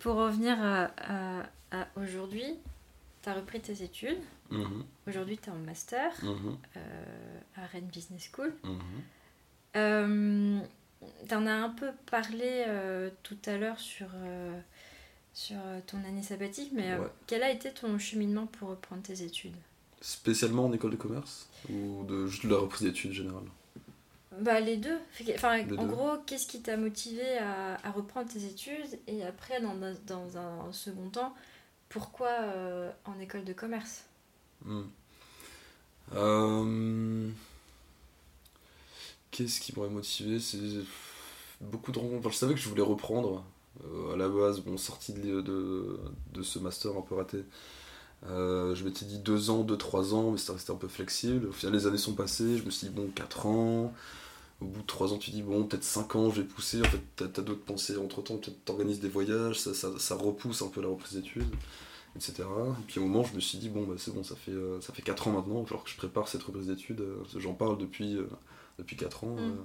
Pour revenir à, à- à aujourd'hui, tu as repris tes études. Mhm, Aujourd'hui, tu es en master mhm, euh, à Rennes Business School. mhm. Euh, T'en as un peu parlé euh, tout à l'heure sur, euh, sur euh, ton année sabbatique, mais euh, Ouais. quel a été ton cheminement pour reprendre tes études? Spécialement en école de commerce ou de juste de la reprise d'études générale? Bah les deux. Enfin, Les en deux. gros, qu'est-ce qui t'a motivé à, à reprendre tes études? Et après, dans, un- dans un second temps, pourquoi euh, en école de commerce? Hmm. Euh, Qu'est-ce qui m'aurait motivé? C'est beaucoup de rencontres. Enfin, je savais que je voulais reprendre. Euh, à la base, bon, sorti de, de, de ce master un peu raté. Euh, je m'étais dit deux ans, deux, trois ans, mais ça restait un peu flexible. Au final, les années sont passées. Je me suis dit, bon, quatre ans. Au bout de trois ans, tu dis, bon, peut-être cinq ans, je vais pousser. En fait, t'as as, d'autres pensées entre temps. Peut-être t'organises des voyages, ça, ça, ça repousse un peu la reprise d'études etc. Et puis au moment, je me suis dit, bon, bah, c'est bon, ça fait, euh, ça fait 4 ans maintenant, falloir que je prépare cette reprise d'études. euh, J'en parle depuis, depuis 4 ans. Mm.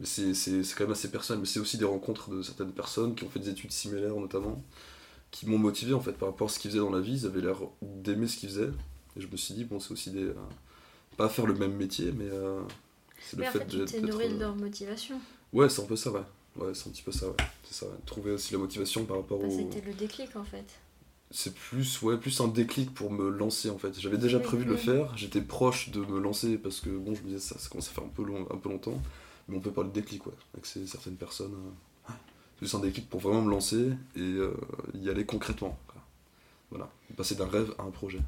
Mais c'est c'est- c'est quand même assez personnel. Mais c'est aussi des rencontres de certaines personnes qui ont fait des études similaires, notamment, qui m'ont motivé en fait par rapport à ce qu'ils faisaient dans la vie. Ils avaient l'air d'aimer ce qu'ils faisaient. Et je me suis dit, bon, c'est aussi des. euh, pas faire le même métier, mais euh, c'est le en fait, tu nourri de euh, leur motivation. Ouais, c'est un peu ça, ouais. Ouais, c'est un petit peu ça, ouais. C'est ça, ouais. Trouver aussi la motivation par rapport Bah, au. C'était le déclic en fait. C'est plus, ouais, plus un déclic pour me lancer en fait. J'avais déjà prévu de le faire, j'étais proche de me lancer parce que bon, je me disais ça, ça commence à faire un peu, long, un peu longtemps, mais on peut parler de déclic, ouais, avec ces- certaines personnes. euh, juste un déclic pour vraiment me lancer et euh, y aller concrètement. quoi. Voilà, passer d'un rêve à un projet.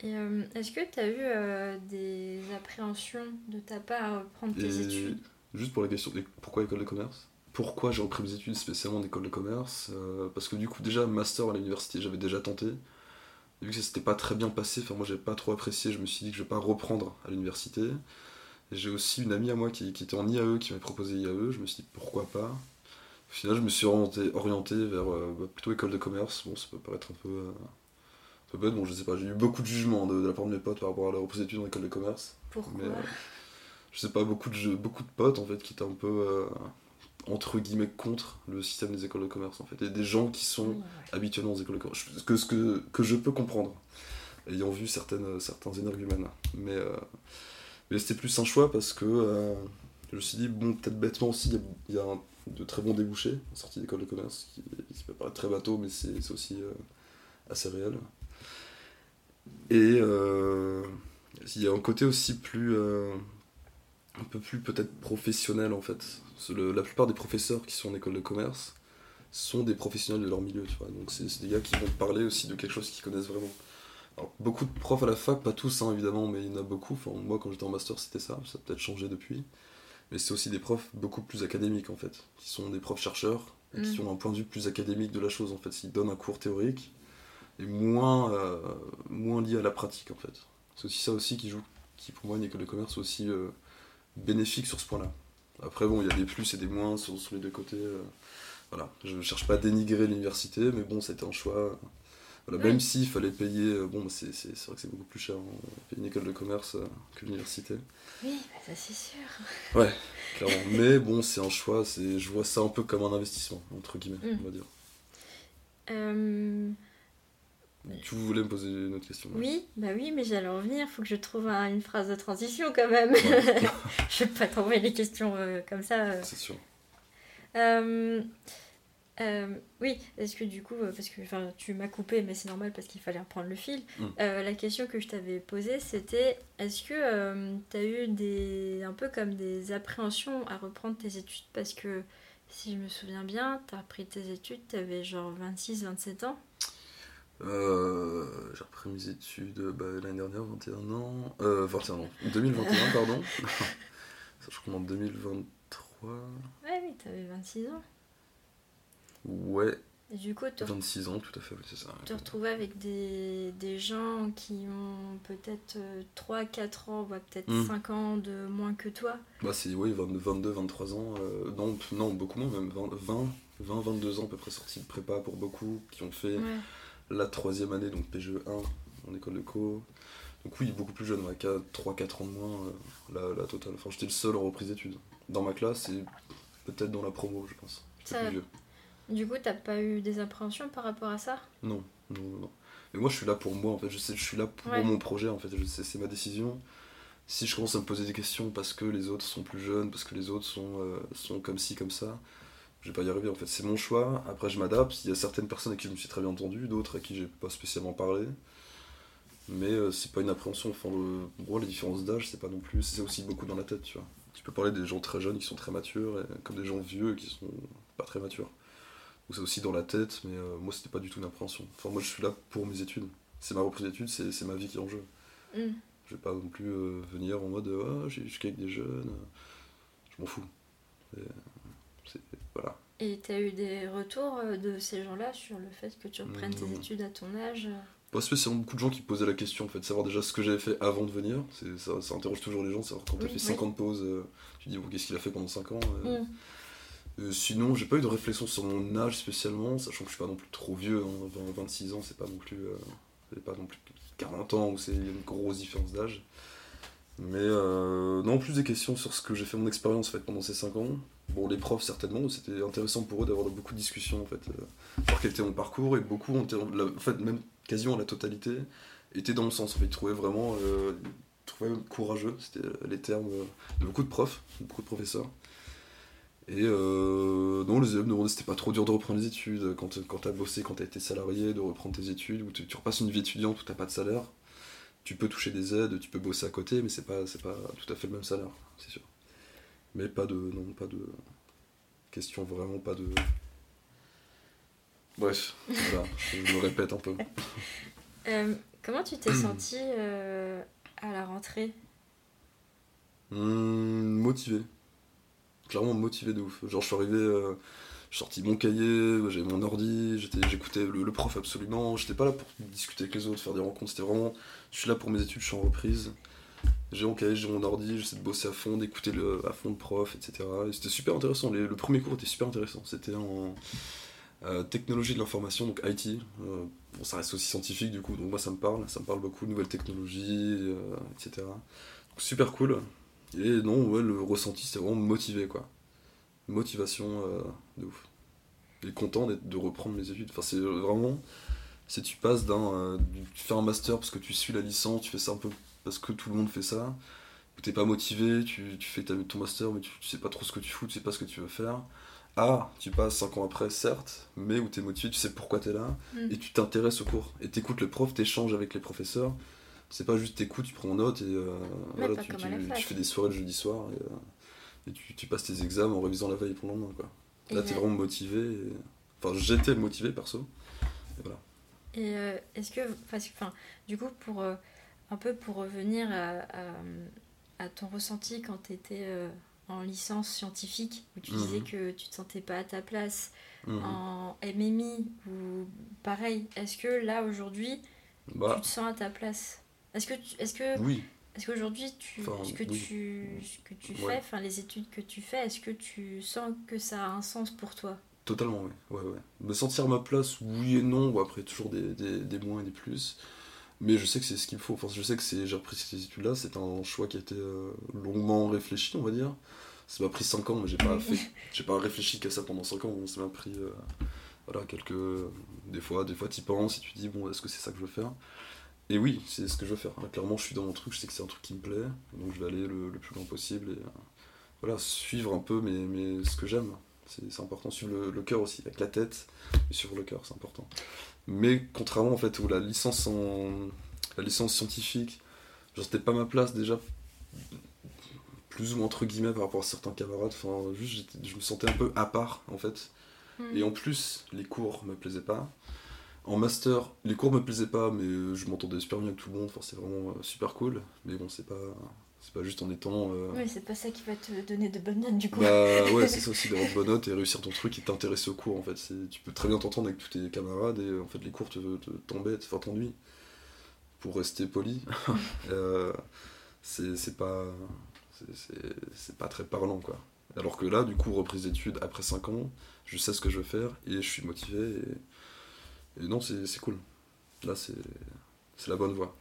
Et euh, est-ce que tu as eu euh, des appréhensions de ta part à reprendre tes Et études? juste pour la question, pourquoi école de commerce? Pourquoi j'ai repris mes études spécialement en école de commerce? Parce que du coup, déjà, master à l'université, j'avais déjà tenté. Et vu que ça s'était pas très bien passé, enfin moi j'avais pas trop apprécié, je me suis dit que je vais pas reprendre à l'université. J'ai aussi une amie à moi qui, qui était en IAE qui m'a proposé IAE, je me suis dit pourquoi pas? Au final, je me suis orienté, orienté vers euh, bah, plutôt école de commerce. Bon, ça peut paraître un peu, euh, un peu bête, bon, je sais pas, j'ai eu beaucoup de jugements de, de la part de mes potes par rapport à la reprise d'études en école de commerce. Pourquoi? Mais, euh, je sais pas, beaucoup de, beaucoup de potes en fait qui étaient un peu euh, entre guillemets contre le système des écoles de commerce en fait. Et des gens qui sont ouais. habituellement aux écoles de commerce. Ce que, ce que, que je peux comprendre, ayant vu certaines, certains énergumènes. Mais, euh, mais c'était plus un choix parce que euh, je me suis dit, bon, peut-être bêtement aussi, il y a, de très bons débouchés en sortie d'école de commerce, qui, peut paraître très bateau, mais c'est aussi euh, assez réel. Et euh, il y a un côté aussi plus. un peu plus peut-être professionnel en fait. La plupart des professeurs qui sont en école de commerce sont des professionnels de leur milieu, tu vois. Donc c'est des gars qui vont parler aussi de quelque chose qu'ils connaissent vraiment. Alors, beaucoup de profs à la fac, pas tous hein, évidemment, mais il y en a beaucoup. Enfin, moi quand j'étais en master c'était ça, ça a peut-être changé depuis. Mais c'est aussi des profs beaucoup plus académiques en fait, qui sont des profs chercheurs, et qui Mm. ont un point de vue plus académique de la chose en fait. Ils donnent un cours théorique et moins, euh, moins lié à la pratique en fait. C'est aussi ça aussi qui joue, qui pour moi une école de commerce aussi euh, bénéfique sur ce point-là. Après bon, il y a des plus et des moins sur, sur les deux côtés. euh, voilà, je ne cherche pas à dénigrer l'université, mais bon, c'était un choix. Voilà, Ouais. Même s'il fallait payer, euh, bon, c'est vrai que c'est beaucoup plus cher, hein, une école de commerce euh, que l'université. Oui, bah, ça c'est sûr. *laughs* Clairement. Mais bon, c'est un choix, je vois ça un peu comme un investissement, entre guillemets, Mm. on va dire. Euh, Tu voulais me poser une autre question oui, bah oui, mais j'allais en revenir. Faut que je trouve un- une phrase de transition quand même. Ouais. *laughs* je vais pas t'envoyer les questions euh, comme ça. C'est sûr. Euh, euh, oui, est-ce que du coup, euh, parce que tu m'as coupé, mais c'est normal parce qu'il fallait reprendre le fil. Mm. Euh, la question que je t'avais posée, c'était est-ce que tu as eu des, un peu comme des appréhensions à reprendre tes études? Parce que si je me souviens bien, tu as repris tes études, tu avais genre 26-27 ans. Euh, j'ai repris mes études bah, l'année dernière, 21 ans. Euh, 21 ans. 2021, pardon. *laughs* Je en 2023. Ouais, oui, tu avais 26 ans. Ouais, du coup, tu 26 ans, tout à fait, oui, c'est ça. te retrouvais avec des, des gens qui ont peut-être 3-4 ans, voire peut-être Mm. 5 ans de moins que toi. Bah, c'est, oui, 22, 22, 23 ans. euh, non, beaucoup moins, même 20, 20, 20, 22 ans à peu près sortis de prépa pour beaucoup, qui ont fait Ouais. la troisième année, donc PGE 1 en école de co. Donc oui, beaucoup plus jeune, ouais, 3-4 ans de moins, euh, la, la totale. Enfin, j'étais le seul en reprise d'études. Dans ma classe et peut-être dans la promo, je pense. Ça- plus vieux. Du coup, t'as pas eu des appréhensions par rapport à ça? Non, non, non. Mais moi, je suis là pour moi, en fait. Je sais, je suis là pour Ouais. mon projet, en fait. Je sais, c'est ma décision. Si je commence à me poser des questions parce que les autres sont plus jeunes, parce que les autres sont, euh, sont comme ci, comme ça, je vais pas y arriver, en fait. C'est mon choix. Après, je m'adapte. Il y a certaines personnes à qui je me suis très bien entendu, d'autres à qui j'ai pas spécialement parlé. Mais euh, c'est pas une appréhension. Enfin, le, les différences d'âge, c'est pas non plus. C'est aussi beaucoup dans la tête, tu vois. Tu peux parler des gens très jeunes qui sont très matures, et, comme des gens vieux qui sont pas très matures. C'est aussi dans la tête, mais euh, moi c'était pas du tout une appréhension. Enfin moi je suis là pour mes études. C'est ma reprise d'études, c'est ma vie qui est en jeu. Mm. Je vais pas non plus euh, venir en mode j'ai- je suis avec des jeunes. Je m'en fous. Et, c'est- voilà. Et t'as eu des retours euh, de ces gens-là sur le fait que tu reprennes tes Non. études à ton âge Pas spécialement beaucoup de gens qui posaient la question en fait, savoir déjà ce que j'avais fait avant de venir. C'est- Ça, ça interroge toujours les gens, savoir quand t'as Oui, fait oui. 5 ans de pause, euh, tu dis bon, qu'est-ce qu'il a fait pendant 5 ans euh. Mm. Euh, Sinon, j'ai pas eu de réflexion sur mon âge spécialement, sachant que je suis pas non plus trop vieux, hein, 20 26 ans, c'est pas non plus euh, pas non plus 40 ans où c'est une grosse différence d'âge. Mais euh, non, plus des questions sur ce que j'ai fait mon expérience en pendant ces 5 ans. Bon, les profs certainement, c'était intéressant pour eux d'avoir beaucoup de discussions en fait, euh, voir quel était mon parcours et beaucoup, été- la- en fait même quasiment la totalité, était dans le sens. En ils trouvaient vraiment courageux, c'était les termes de beaucoup de profs, beaucoup de professeurs. Et euh, non, les élèves me demandaient si c'était pas trop dur de reprendre les études, quand, quand t'as bossé, quand t'as été salarié, de reprendre tes études, ou tu, tu repasses une vie étudiante où t'as pas de salaire. Tu peux toucher des aides, tu peux bosser à côté, mais c'est pas, c'est pas tout à fait le même salaire, c'est sûr. Mais pas de. Non, pas de. Question vraiment pas de. Bref, voilà, je me répète un peu. *laughs* Euh, Comment tu t'es senti euh, à la rentrée? Hum, motivé. Clairement motivé de ouf. Genre, je suis arrivé, euh, j'ai sorti mon cahier, j'avais mon ordi, j'écoutais le, prof absolument. J'étais pas là pour discuter avec les autres, faire des rencontres. C'était vraiment, je suis là pour mes études, je suis en reprise. J'ai mon cahier, j'ai mon ordi, j'essaie de bosser à fond, d'écouter à fond le prof, etc. Et c'était super intéressant. Le premier cours était super intéressant. C'était en euh, technologie de l'information, donc IT. Euh, bon, ça reste aussi scientifique du coup, donc moi ça me parle. Ça me parle beaucoup, nouvelles technologies, euh, etc. Donc, super cool. Et non, ouais, le ressenti, c'était vraiment motivé, quoi. Motivation euh, de ouf. Et content de reprendre mes études. Enfin, c'est vraiment. Si tu passes d'un. euh, tu fais un master parce que tu suis la licence, tu fais ça un peu parce que tout le monde fait ça, où t'es pas motivé, tu, tu fais ton master, mais tu, tu sais pas trop ce que tu fous, tu sais pas ce que tu veux faire. Ah, tu passes 5 ans après, certes, mais où t'es motivé, tu sais pourquoi t'es là, Mm. et tu t'intéresses au cours. Et t'écoutes le prof, t'échanges avec les professeurs. C'est pas juste t'écoutes, tu prends note et euh, voilà, tu, fais des soirées le jeudi soir et, euh, et tu, tu passes tes examens en révisant la veille pour le lendemain. Quoi. Et, Là, t'es vraiment motivé. et- Enfin, j'étais motivé perso. Et voilà. Et euh, est-ce que, enfin, du coup, pour euh, un peu pour revenir à, à, à ton ressenti quand tu étais en licence scientifique, où tu Mhm. disais que tu te sentais pas à ta place, Mhm. en MMI, ou pareil, est-ce que là aujourd'hui Bah, tu te sens à ta place? Est-ce que, tu- est-ce que, oui. est-ce qu'aujourd'hui tu, Enfin, ce que oui. tu, ce que tu fais, enfin les études que tu fais, est-ce que tu sens que ça a un sens pour toi? Totalement, oui. Ouais, ouais. Me sentir ma place, oui et non. Bon, après, toujours des, des, des moins et des plus. Mais je sais que c'est ce qu'il me faut. Enfin, je sais que c'est, j'ai repris ces études-là. C'est un choix qui a été euh, longuement réfléchi, on va dire. Ça m'a pris 5 ans, mais j'ai pas *laughs* fait, j'ai pas réfléchi qu'à ça pendant 5 ans. Ça m'a pris, euh, voilà, quelques, des fois, des fois, t'y penses et tu dis, bon, est-ce que c'est ça que je veux faire? Et oui, c'est ce que je veux faire. Là, clairement, je suis dans mon truc. Je sais que c'est un truc qui me plaît, donc je vais aller le, le plus loin possible et euh, voilà, suivre un peu mes, mes, ce que j'aime. C'est important, suivre le, le cœur aussi, avec la tête, et suivre le cœur, c'est important. Mais contrairement en fait où la licence en la licence scientifique, genre c'était pas ma place déjà, plus ou moins entre guillemets par rapport à certains camarades. Enfin, juste je me sentais un peu à part en fait. Et en plus, les cours me plaisaient pas. En master, les cours me plaisaient pas, mais euh, je m'entendais super bien avec tout le monde. Enfin, c'est vraiment euh, super cool. Mais bon, c'est pas, c'est pas juste en étant. euh, Oui, c'est pas ça qui va te donner de bonnes notes du coup. bah *laughs* ouais, c'est ça aussi d'avoir de bonnes notes et réussir ton truc et t'intéresser au cours en fait. Tu peux très bien t'entendre avec tous tes camarades et en fait les cours te, te- t'embêtent, enfin t'ennuient. Pour rester poli, *laughs* Euh, c'est c'est pas, c'est- c'est c'est pas très parlant quoi. Alors que là, du coup, reprise d'études après 5 ans, je sais ce que je veux faire et je suis motivé et, et non, c'est cool. Là, c'est la bonne voie.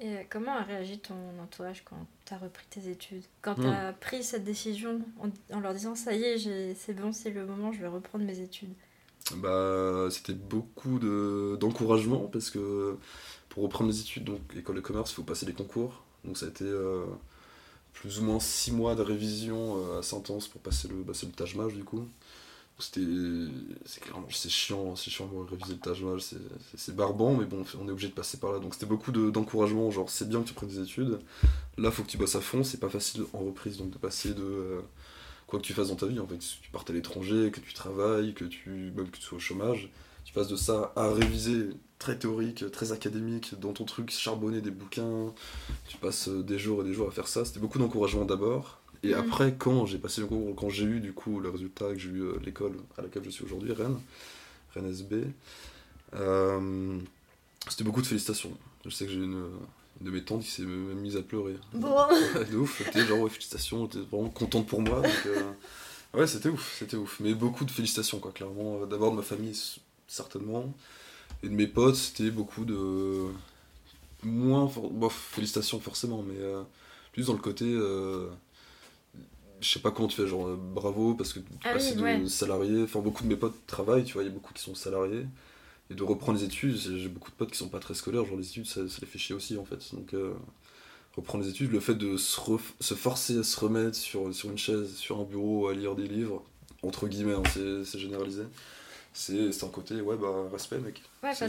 Et euh, comment a réagi ton entourage quand tu as repris tes études? Quand Hmm. tu as pris cette décision en, en leur disant ça y est, c'est bon, c'est le moment, je vais reprendre mes études? Bah, c'était beaucoup de- d'encouragement parce que pour reprendre mes études, donc école de commerce, il faut passer les concours. Donc ça a été euh, plus ou moins six mois de révision euh, assez intense pour passer le, bah, le Mahal du coup. C'était, c'est chiant, c'est chiant de réviser le Taj Mahal, c'est, barbant, mais bon, on est obligé de passer par là. Donc c'était beaucoup de- d'encouragement, genre c'est bien que tu prennes des études, là faut que tu bosses à fond, c'est pas facile en reprise, donc de passer de euh, quoi que tu fasses dans ta vie, en fait, si tu partes à l'étranger, que tu travailles, que tu, même que tu sois au chômage, tu passes de ça à réviser très théorique, très académique, dans ton truc, charbonner des bouquins, tu passes euh, des jours et des jours à faire ça. C'était beaucoup d'encouragement d'abord. Et Mhm. après, quand j'ai passé le concours, quand j'ai eu du coup le résultat, que j'ai eu euh, l'école à laquelle je suis aujourd'hui, Rennes, Rennes SB, euh, c'était beaucoup de félicitations. Je sais que j'ai une, une de mes tantes qui s'est même mise à pleurer. Bon. *laughs* De ouf, était genre ouais, félicitations, elle était vraiment contente pour moi. Donc, euh, ouais, c'était ouf, c'était ouf. Mais beaucoup de félicitations, quoi, clairement. D'abord de ma famille, certainement. Et de mes potes, c'était beaucoup de. Moins. for- Bon, félicitations forcément, mais plus dans le côté. Je sais pas comment tu fais, genre euh, bravo, parce que tu Ah passes oui, de ouais. salarié. Enfin, beaucoup de mes potes travaillent, tu vois, il y a beaucoup qui sont salariés. Et de reprendre les études, j'ai beaucoup de potes qui sont pas très scolaires, genre les études, ça, ça les fait chier aussi en fait. Donc. euh, reprendre les études, le fait de se, forcer à se remettre sur, sur une chaise, sur un bureau, à lire des livres, entre guillemets, hein, c'est généralisé, c'est c'est un côté, ouais, bah, respect, mec. Ouais, C'est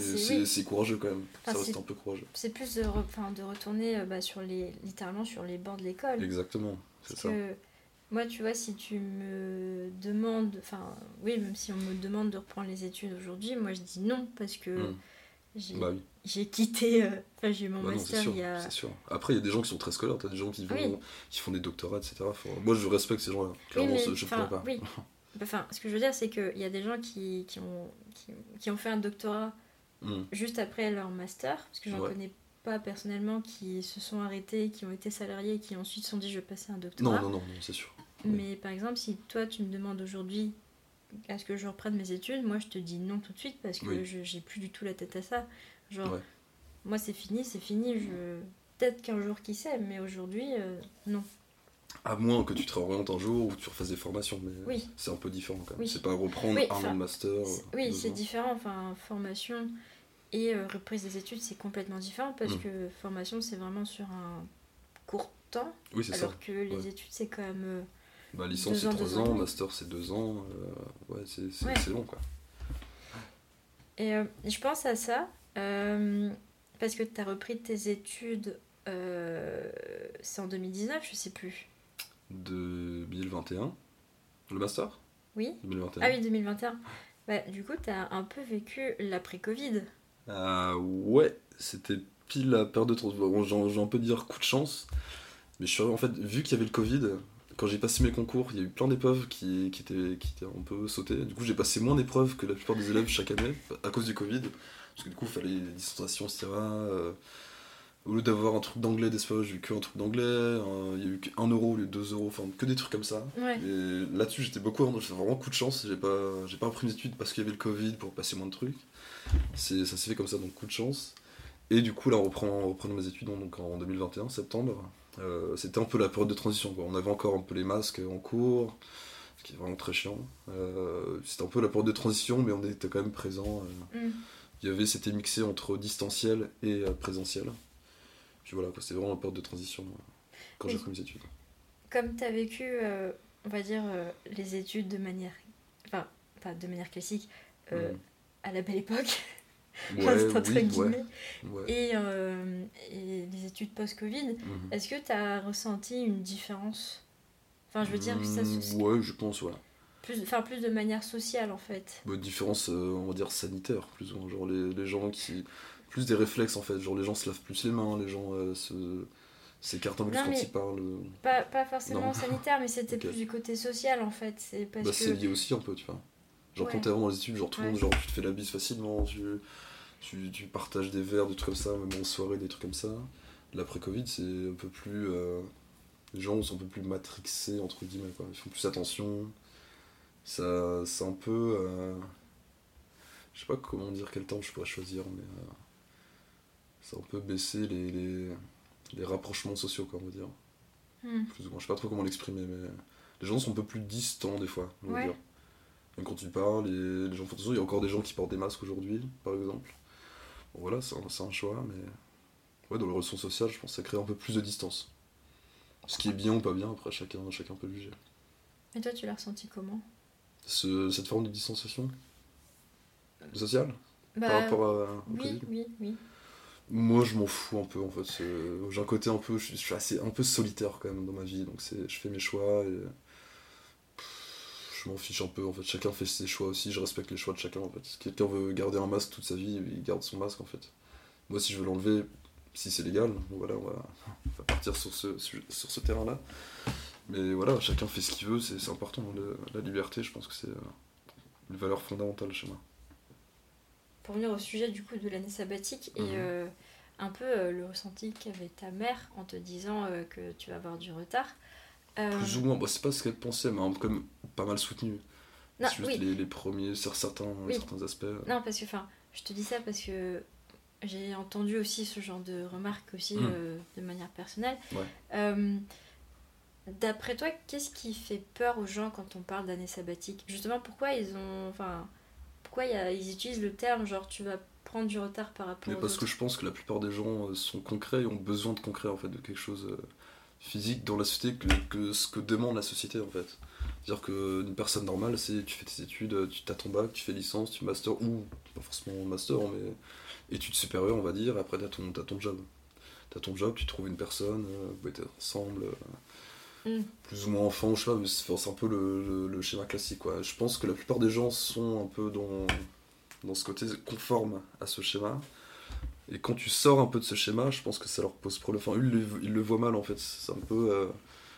oui. courageux quand même, Enfin, ça reste c'est- un peu courageux. C'est plus de, re- de retourner euh, bah, sur les, littéralement sur les bancs de l'école. Exactement, c'est ça. que moi, tu vois, si tu me demandes, enfin, oui, même si on me demande de reprendre les études aujourd'hui, moi je dis non parce que Mm. J'ai Bah oui. j'ai quitté. euh, Enfin, j'ai eu mon Bah non, master sûr, il y a. sûr. Après, il y a des gens qui sont très scolaires, t'as des gens qui, vont, Oui. qui font des doctorats, etc. Faut- Moi, je respecte ces gens-là. Oui, Clairement, mais, je pourrais pas. oui. *laughs* Enfin, ce que je veux dire, c'est qu'il y a des gens qui, qui, ont, qui, qui ont fait un doctorat Hmm. juste après leur master, parce que j'en Ouais. connais pas personnellement qui se sont arrêtés, qui ont été salariés et qui ensuite se sont dit je vais passer un doctorat. non, non, non, c'est sûr. oui. Mais par exemple, si toi tu me demandes aujourd'hui à ce que je reprenne mes études, moi je te dis non tout de suite parce que Oui. je j'ai plus du tout la tête à ça. Genre, Ouais. moi c'est fini, c'est fini. Je... Peut-être qu'un jour qui sait, mais aujourd'hui, euh, non. À moins que tu te réorientes un jour ou que tu refasses des formations, mais Oui. c'est un peu différent quand même. C'est pas reprendre un enfin, an de master. Oui, c'est différent. Enfin, formation et euh, reprise des études, c'est complètement différent parce Mm. que formation, c'est vraiment sur un court temps, Oui, c'est ça. alors que les ouais. études, c'est quand même. euh, Bah, licence, deux c'est ans, 3 deux ans, ans. master, c'est 2 ans. euh, ouais, c'est c'est- Ouais. c'est long, quoi. Et je pense à ça parce que tu as repris tes études, c'est en 2019, je sais plus. 2021. Le master? Oui 2021. Ah oui, 2021. Bah, du coup, tu as un peu vécu l'après-Covid. Euh, ouais, c'était pile la période de transition. Bon, j'ai j'ai un peu dire coup de chance. Mais je suis en fait, vu qu'il y avait le Covid, quand j'ai passé mes concours, il y a eu plein d'épreuves qui, qui, étaient, qui étaient un peu sautées. Du coup, j'ai passé moins d'épreuves que la plupart des élèves chaque année à cause du Covid. Parce que du coup, il fallait des distanciations, etc. Au lieu d'avoir un truc d'anglais d'espagnol, j'ai eu qu'un truc d'anglais. Il y a eu qu'un euro au lieu de 2 euros. Enfin, que des trucs comme ça. Ouais. Et là-dessus, j'étais beaucoup. J'ai vraiment coup de chance. J'ai pas, j'ai pas repris mes études parce qu'il y avait le Covid pour passer moins de trucs. C'est, ça s'est fait comme ça, donc coup de chance. Et du coup, là, en reprenant mes études donc en 2021, septembre, euh, c'était un peu la période de transition. Quoi. On avait encore un peu les masques en cours, ce qui est vraiment très chiant. Euh, c'était un peu la période de transition, mais on était quand même présent. euh. Mm. Il y avait, c'était mixé entre distanciel et présentiel. Puis voilà, c'était vraiment la période de transition euh, quand j'ai repris mes études. Comme tu as vécu, euh, on va dire, euh, les études de manière. Enfin, pas de manière classique, euh, Mm. à la belle époque, *laughs* Ouais, entre oui, ouais, guillemets, ouais. et, euh, et les études post-Covid, Mhm. est-ce que tu as ressenti une différence? Enfin, je veux dire, ça, Mm, se- ouais, je pense, ouais. plus, enfin, plus de manière sociale en fait. Bah, différence, euh, on va dire, sanitaire, plus ou moins. Genre les, les gens qui. Plus des réflexes en fait. Genre les gens se lavent plus les mains, les gens euh, se. s'écartent un peu plus quand ils parlent. euh. Pas, pas forcément Non. *laughs* sanitaire, mais c'était plus du côté social en fait. C'est parce Bah, que. c'est lié aussi un peu, tu vois. Genre Ouais. quand t'es vraiment dans les études, genre tout le Ouais. monde, genre tu te fais la bise facilement, tu, tu, tu partages des verres, des trucs comme ça, même en soirée, des trucs comme ça. L'après-Covid, c'est un peu plus. euh, les gens sont un peu plus matrixés, entre guillemets, quoi. Ils font plus attention. Ça, c'est un peu. euh, je sais pas comment dire quel temps je pourrais choisir, mais. euh, c'est un peu baisser les, les, les rapprochements sociaux, quoi, on va dire. Hmm. Plus ou moins. Je sais pas trop comment l'exprimer, mais. Les gens sont un peu plus distants, des fois, on va Ouais. dire. Même quand tu parles, les, les gens font attention. Il y a encore des gens qui portent des masques aujourd'hui, par exemple. Bon, voilà, c'est un, un choix, mais. Ouais, dans le relation sociale, je pense que ça crée un peu plus de distance. Ce qui est bien ou pas bien, après, chacun, chacun peut juger. Et toi, tu l'as ressenti comment? Ce- cette forme de distanciation? Sociale? Bah, par rapport à, au oui, Covid? oui, oui. Moi, je m'en fous un peu en fait. J'ai un côté un peu, je suis- assez un peu solitaire quand même dans ma vie, donc je fais mes choix et je m'en fiche un peu en fait. Chacun fait ses choix aussi. Je respecte les choix de chacun en fait. Si quelqu'un veut garder un masque toute sa vie, il garde son masque en fait. Moi, si je veux l'enlever, si c'est légal, voilà, on va, partir sur ce sur ce terrain-là. Mais voilà, chacun fait ce qu'il veut. C'est important le- la liberté. Je pense que c'est euh, une valeur fondamentale chez moi. Pour revenir au sujet du coup de l'année sabbatique et Mhm. euh, un peu euh, le ressenti qu'avait ta mère en te disant euh, que tu vas avoir du retard. Plus ou moins, bah, c'est pas ce qu'elle pensait, mais même pas mal soutenu. non, juste oui. les, les premiers, sur certains, Oui. certains aspects. Non, parce que, enfin, je te dis ça parce que j'ai entendu aussi ce genre de remarques aussi euh, de manière personnelle. Ouais. Euh, D'après toi, qu'est-ce qui fait peur aux gens quand on parle d'année sabbatique? Justement, pourquoi ils ont, enfin, pourquoi il y a- ils utilisent le terme genre tu vas prendre du retard par rapport Mais aux parce que je pense que la plupart des gens euh, sont concrets et ont besoin de concret, en fait, de quelque chose euh, physique dans la société que, que ce que demande la société, en fait. C'est-à-dire qu'une personne normale, c'est tu fais tes études, euh, tu as ton bac, tu fais licence, tu master, ou pas forcément master, mais études supérieures, on va dire, et après tu as ton, t'as ton job. Tu as ton job, tu trouves une personne, euh, vous mettez ensemble, euh, Plus ou moins enfant, je sais pas, c'est un peu le, schéma classique, quoi. Je pense que la plupart des gens sont un peu dans, dans ce côté conforme à ce schéma. Et quand tu sors un peu de ce schéma, je pense que ça leur pose problème. Enfin, ils le, ils le voient mal en fait. C'est un peu, euh,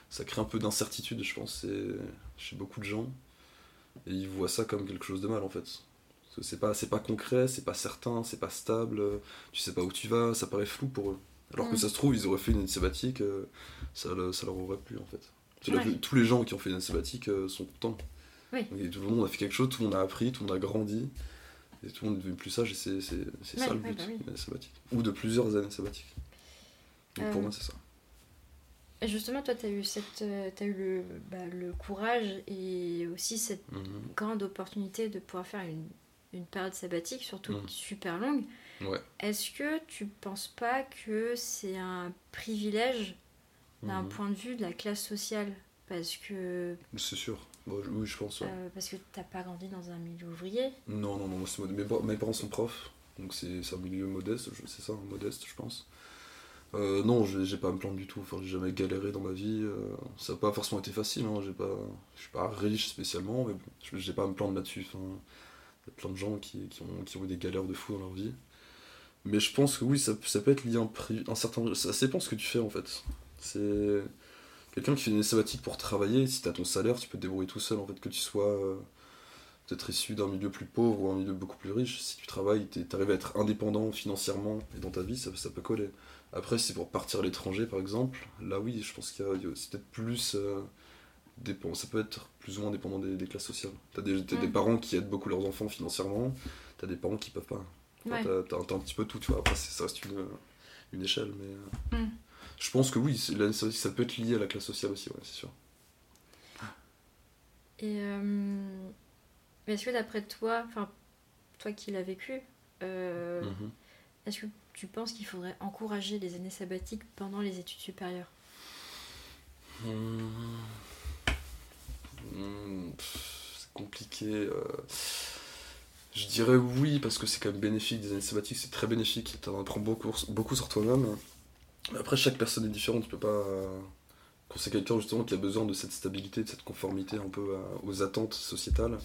ça crée un peu d'incertitude, je pense, chez beaucoup de gens. Et ils voient ça comme quelque chose de mal en fait. Parce que c'est pas, c'est pas concret, c'est pas certain, c'est pas stable. Tu sais pas où tu vas, ça paraît flou pour eux. Alors que Mm. ça se trouve, ils auraient fait une année sabbatique, euh, ça, ça leur aurait plu en fait. Ouais. Tous les gens qui ont fait une année sabbatique euh, sont contents. Oui. Et tout le monde a fait quelque chose, tout le monde a appris, tout le monde a grandi. Et tout le monde est devenu plus sage et c'est Ouais, ça le but bah oui. année sabbatique. Ou de plusieurs années sabbatiques. Donc pour Euh, moi c'est ça. Et justement, toi, tu as eu, cette, t'as eu le, bah, le courage et aussi cette Mhm. grande opportunité de pouvoir faire une, une période sabbatique, surtout Mm. super longue. Ouais. Est-ce que tu penses pas que c'est un privilège d'un Mhm. point de vue de la classe sociale? Parce que, C'est sûr. Bon, oui, je pense. ouais. euh, parce que t'as pas grandi dans un milieu ouvrier? Non, non, non, moi, mes, mes parents sont profs, donc c'est un milieu modeste, c'est ça, modeste, je pense. Euh, non, j'ai pas à me plaindre du tout, enfin, j'ai jamais galéré dans ma vie, euh, ça n'a pas forcément été facile, hein, j'ai pas, je suis pas riche spécialement, mais bon, je- j'ai pas à me plaindre là-dessus, enfin, il y a plein de gens qui, qui ont, qui ont eu des galères de fou dans leur vie. Mais je pense que oui, ça, ça peut être lié à un, un certain... Ça dépend ce que tu fais en fait. C'est... Quelqu'un qui fait une sabbatique pour travailler, si t'as ton salaire, tu peux te débrouiller tout seul en fait, que tu sois... euh, peut-être issu d'un milieu plus pauvre ou un milieu beaucoup plus riche, si tu travailles, tu arrives à être indépendant financièrement et dans ta vie, ça, ça peut coller. Après, si c'est pour partir à l'étranger, par exemple, là oui, je pense qu'il y a, c'est peut-être plus. euh, dépend, ça peut être plus ou moins dépendant des, des classes sociales. T'as des, t'as des Mm. parents qui aident beaucoup leurs enfants financièrement, t'as des parents qui peuvent pas. Enfin, Ouais. t'as, un petit peu tout, tu vois. Après, ça reste une, une échelle, mais. euh, Mm. Je pense que oui, là, ça, ça peut être lié à la classe sociale aussi, ouais, c'est sûr. Et euh, mais est-ce que d'après toi, enfin toi qui l'as vécu, euh, Mhm. est-ce que tu penses qu'il faudrait encourager les années sabbatiques pendant les études supérieures? Hmm, pff, C'est compliqué. euh. Je dirais oui, parce que c'est quand même bénéfique. Des années sabbatiques, c'est très bénéfique. Tu en apprends beaucoup, beaucoup sur toi-même. Après, chaque personne est différente. Tu peux pas. euh, Quand c'est quelqu'un justement qui a besoin de cette stabilité, de cette conformité un peu à- aux attentes sociétales,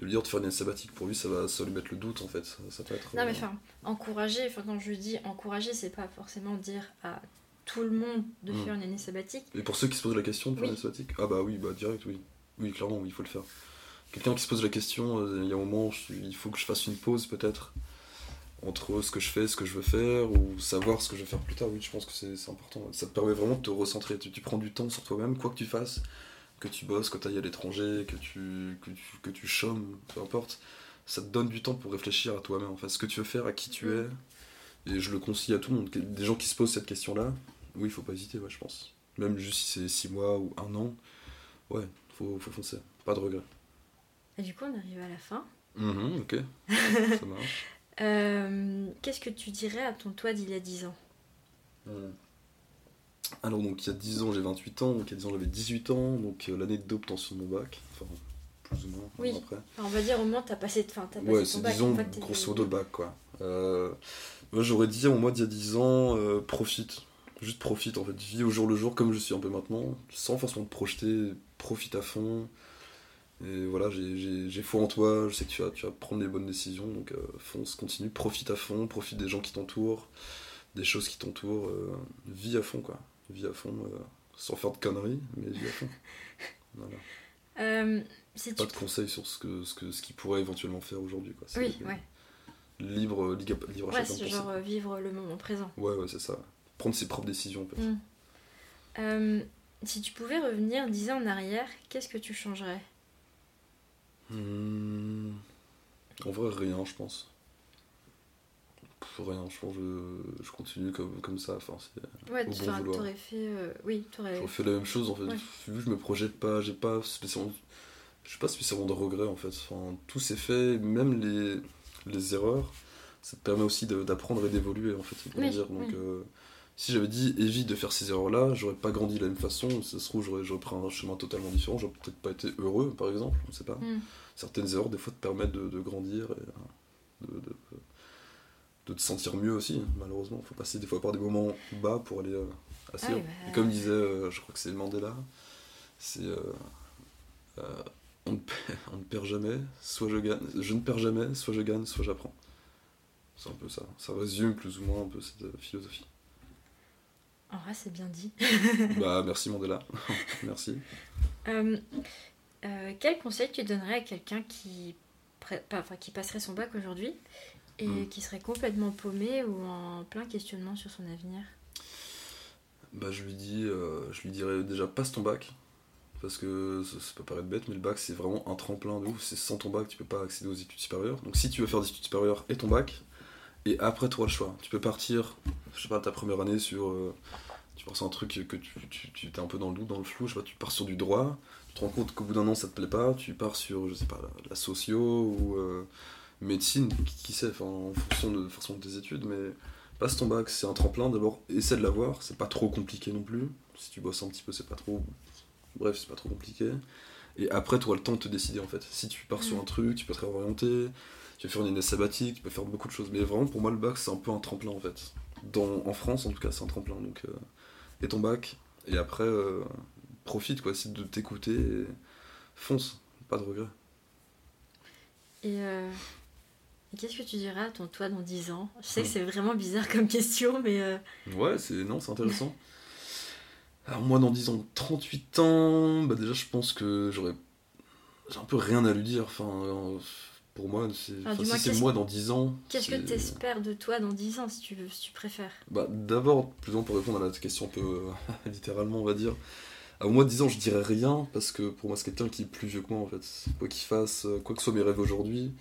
de lui dire de faire une année sabbatique, pour lui, ça va, ça lui mettre le doute en fait. Ça, ça peut être. Non mais euh, enfin, encourager, enfin quand je dis encourager, c'est pas forcément dire à tout le monde de Mm. faire une année sabbatique. Et pour ceux qui se posent la question de faire Oui. une année sabbatique Ah bah oui, bah direct, oui. Oui, clairement, oui, il faut le faire. Quelqu'un qui se pose la question, euh, il y a un moment, je- il faut que je fasse une pause peut-être entre ce que je fais, ce que je veux faire, ou savoir ce que je vais faire plus tard. Oui, je pense que c'est important. Ça te permet vraiment de te recentrer. Tu, prends du temps sur toi-même, quoi que tu fasses, que tu bosses, que tu ailles à l'étranger, que tu, que, tu, que tu chômes, peu importe. Ça te donne du temps pour réfléchir à toi-même, en fait, ce que tu veux faire, à qui tu es. Et je le conseille à tout le monde. Des gens qui se posent cette question-là, oui, il faut pas hésiter, ouais, je pense. Même juste si c'est 6 mois ou un an, ouais, faut, faut foncer. Pas de regret. Et du coup, on arrive à la fin. Mhm, ok, *laughs* ça marche. Euh, Qu'est-ce que tu dirais à ton toi d'il y a 10 ans? Mhm. Alors, donc, il y a 10 ans, j'ai 28 ans, donc il y a 10 ans, j'avais 18 ans, donc euh, l'année d'obtention de mon bac, enfin, plus ou moins, Oui. après. Enfin, On va dire au moins t'as passé, enfin, t'as passé Ouais, ton c'est bac. disons, en fait, t'es- grosso modo, le bac, quoi. Euh, moi, j'aurais dit, au mois d'il y a 10 ans, euh, profite. Juste profite, en fait. Vis au jour le jour, comme je suis un peu maintenant, sans forcément te projeter, profite à fond. Et voilà, j'ai- foi en toi, je sais que tu vas, tu vas prendre les bonnes décisions, donc euh, fonce, continue, profite à fond, profite des gens qui t'entourent, des choses qui t'entourent, euh, vis à fond, quoi. Vis à fond, euh, sans faire de conneries, mais vis à fond. *laughs* Voilà. Euh, si Pas de conseils sur ce que ce que ce qu'il pourrait éventuellement faire aujourd'hui, quoi. Oui, ouais. libre, libre, libre à Ouais, chacun penser. genre vivre le moment présent. Ouais, ouais, c'est ça. Prendre ses propres décisions, en fait. Mm. Euh, si tu pouvais revenir 10 ans en arrière, qu'est-ce que tu changerais? Hmm. En vrai, rien, je pense. Pff, rien, je pense que je, je continue comme, comme ça. Enfin, Ouais, tu bon t'aurais fait... euh, Oui, t'aurais... je refais la même chose, en fait. Ouais. Vu que je me projette pas, j'ai pas spécialement... Je pas spécialement de regrets, en fait. Enfin, tout s'est fait, même les, les erreurs, ça te permet aussi d'apprendre et d'évoluer, en fait. Oui, grandir. Donc, oui. euh, si j'avais dit évite de faire ces erreurs-là, j'aurais pas grandi de la même façon. Ça se trouve, j'aurais j'aurais pris un chemin totalement différent. J'aurais peut-être pas été heureux, par exemple. On sait pas. Mm. certaines erreurs des fois te permettent de, de grandir et euh, de, de, de te sentir mieux aussi malheureusement faut passer des fois par des moments bas pour aller euh, assez Ah haut. bah, et comme disait euh, je crois que c'est Mandela c'est euh, euh, on, ne *laughs* perd, on ne perd jamais soit je gagne je ne perds jamais soit je gagne soit j'apprends C'est un peu ça. Ça résume plus ou moins un peu cette philosophie. En vrai, c'est bien dit. *laughs* *laughs* bah, merci Mandela. *laughs* merci. Euh, euh, quel conseil tu donnerais à quelqu'un qui, enfin, qui passerait son bac aujourd'hui et hmm. qui serait complètement paumé ou en plein questionnement sur son avenir? Bah, je lui dis, euh, je lui dirais déjà passe ton bac, parce que ça, peut paraître bête, mais le bac c'est vraiment un tremplin de ouf. C'est sans ton bac, tu peux pas accéder aux études supérieures. Donc si tu veux faire des études supérieures et ton bac, et après tu auras le choix. Tu peux partir, je sais pas, ta première année sur. Euh, tu pars sur un truc que tu, tu, tu es un peu dans le doute, dans le flou, je sais pas, tu pars sur du droit, tu te rends compte qu'au bout d'un an ça te plaît pas, tu pars sur, je sais pas, la, socio ou euh, médecine, qui, sait, en fonction de, façon de tes études, mais passe ton bac, c'est un tremplin, d'abord essaie de l'avoir, c'est pas trop compliqué non plus. Si tu bosses un petit peu, c'est pas trop. Bref, c'est pas trop compliqué. Et après, tu auras le temps de te décider en fait. Si tu pars sur mm. un truc, tu peux te réorienter, tu peux faire une année sabbatique, tu peux faire beaucoup de choses. Mais vraiment, pour moi, le bac, c'est un peu un tremplin en fait. Dans, en France, en tout cas, c'est un tremplin. Donc, euh, et ton bac, et après, euh, profite quoi, essaie de t'écouter et fonce, pas de regret. Et, euh, qu'est-ce que tu diras à ton toi dans 10 ans? Je sais que hmm. c'est vraiment bizarre comme question, mais. Ouais, c'est non, c'est intéressant. Alors, moi, dans 10 ans, 38 ans, bah déjà, je pense que j'aurais. J'ai un peu rien à lui dire. Enfin pour moi, c'est, si c'est moi dans 10 ans. Qu'est-ce que tu espères de toi dans 10 ans, si tu, veux, si tu préfères bah, D'abord, plus pour répondre à la question un peu euh, *laughs* littéralement, on va dire. À moi, 10 ans, je dirais rien, parce que pour moi, c'est quelqu'un qui est plus vieux que moi, en fait. Quoi qu'il fasse, euh, quoi que soient mes rêves aujourd'hui,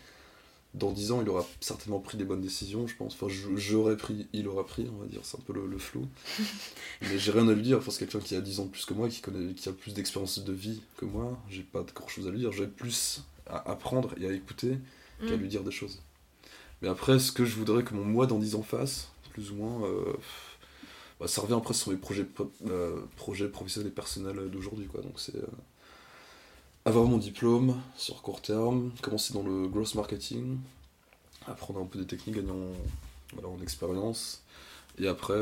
dans 10 ans, il aura certainement pris des bonnes décisions, je pense. Enfin, j'aurais pris, il aura pris, on va dire, c'est un peu le, flou. *laughs* Mais j'ai rien à lui dire, enfin, c'est quelqu'un qui a 10 ans de plus que moi, qui, connaît, qui a plus d'expérience de vie que moi. J'ai pas de grand chose à lui dire, j'ai plus à apprendre et à écouter qu'à mm. lui dire des choses. Mais après, ce que je voudrais que mon moi dans 10 ans fasse, plus ou moins, euh, bah, ça revient après sur mes projets, euh, projets professionnels et personnels d'aujourd'hui. Quoi. Donc c'est euh, avoir mon diplôme sur court terme, commencer dans le gross marketing, apprendre un peu des techniques, gagner en, en expérience, et après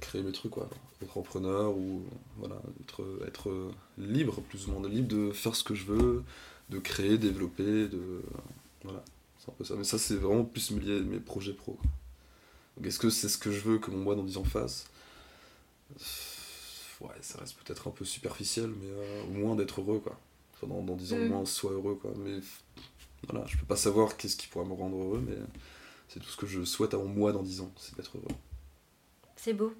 créer mes trucs, quoi. Être entrepreneur ou voilà, être, être libre, plus ou moins, libre de faire ce que je veux, de créer, développer, de. Voilà, c'est un peu ça. Mais ça, c'est vraiment plus lié à mes projets pro. est-ce que c'est ce que je veux que mon moi dans 10 ans fasse Ouais, ça reste peut-être un peu superficiel, mais euh, au moins d'être heureux, quoi. Enfin, dans, dans 10 ans, au moins, soit heureux, quoi. Mais voilà, je peux pas savoir qu'est-ce qui pourrait me rendre heureux, mais c'est tout ce que je souhaite à mon moi dans 10 ans, c'est d'être heureux. C'est beau.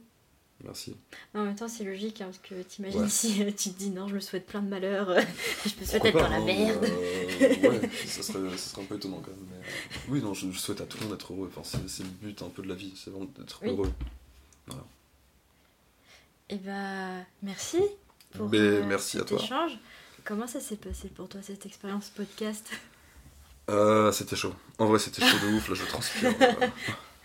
Merci. en même temps, c'est logique, hein, parce que t'imagines si euh, tu te dis non, je me souhaite plein de malheur, *laughs* je me souhaite être dans la hein, merde. Euh, *laughs* ouais, ça serait, ça serait, un peu étonnant quand même. Mais, euh, oui, non, je, souhaite à tout le monde d'être heureux. Enfin, c'est le but un peu de la vie, c'est vraiment d'être heureux. Voilà. Et eh bah, merci pour mais merci cet à toi. échange. Comment ça s'est passé pour toi cette expérience podcast? C'était chaud. En vrai, c'était chaud de *laughs* ouf, là je transpire.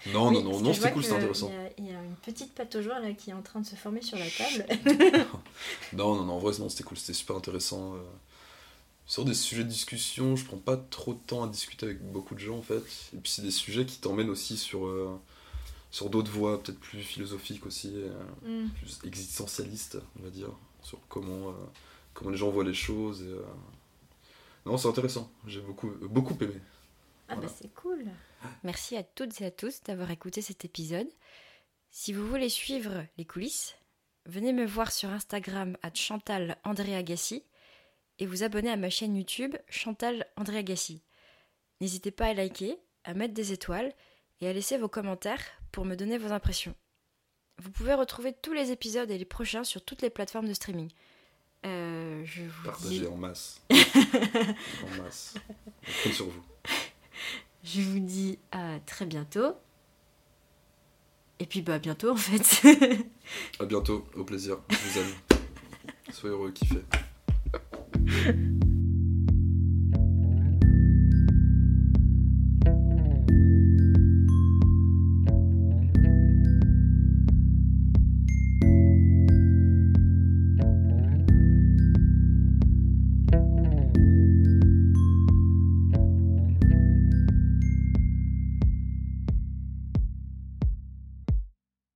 Non, non, non, non, c'était cool, c'était intéressant. Il y, a une petite joueurs là qui est en train de se former sur la table. *laughs* non, non, non, en vrai, non, c'était cool, c'était super intéressant. Euh. Sur des sujets de discussion, je prends pas trop de temps à discuter avec beaucoup de gens en fait. Et puis c'est des sujets qui t'emmènent aussi sur, euh, sur d'autres voies, peut-être plus philosophiques aussi, euh, mm. plus existentialistes, on va dire, sur comment, comment les gens voient les choses. Et, Non, c'est intéressant, j'ai beaucoup, beaucoup aimé. Ah bah c'est cool. Merci à toutes et à tous d'avoir écouté cet épisode. Si vous voulez suivre les coulisses, venez me voir sur Instagram à Chantal André Agassi et vous abonner à ma chaîne YouTube Chantal André Agassi. N'hésitez pas à liker, à mettre des étoiles et à laisser vos commentaires pour me donner vos impressions. Vous pouvez retrouver tous les épisodes et les prochains sur toutes les plateformes de streaming. Euh, je vous Partagez en masse. *laughs* en masse. On sur vous. Je vous dis à très bientôt. Et puis bah à bientôt en fait. à bientôt, au plaisir. Je vous aime. *laughs* Soyez heureux, kiffez.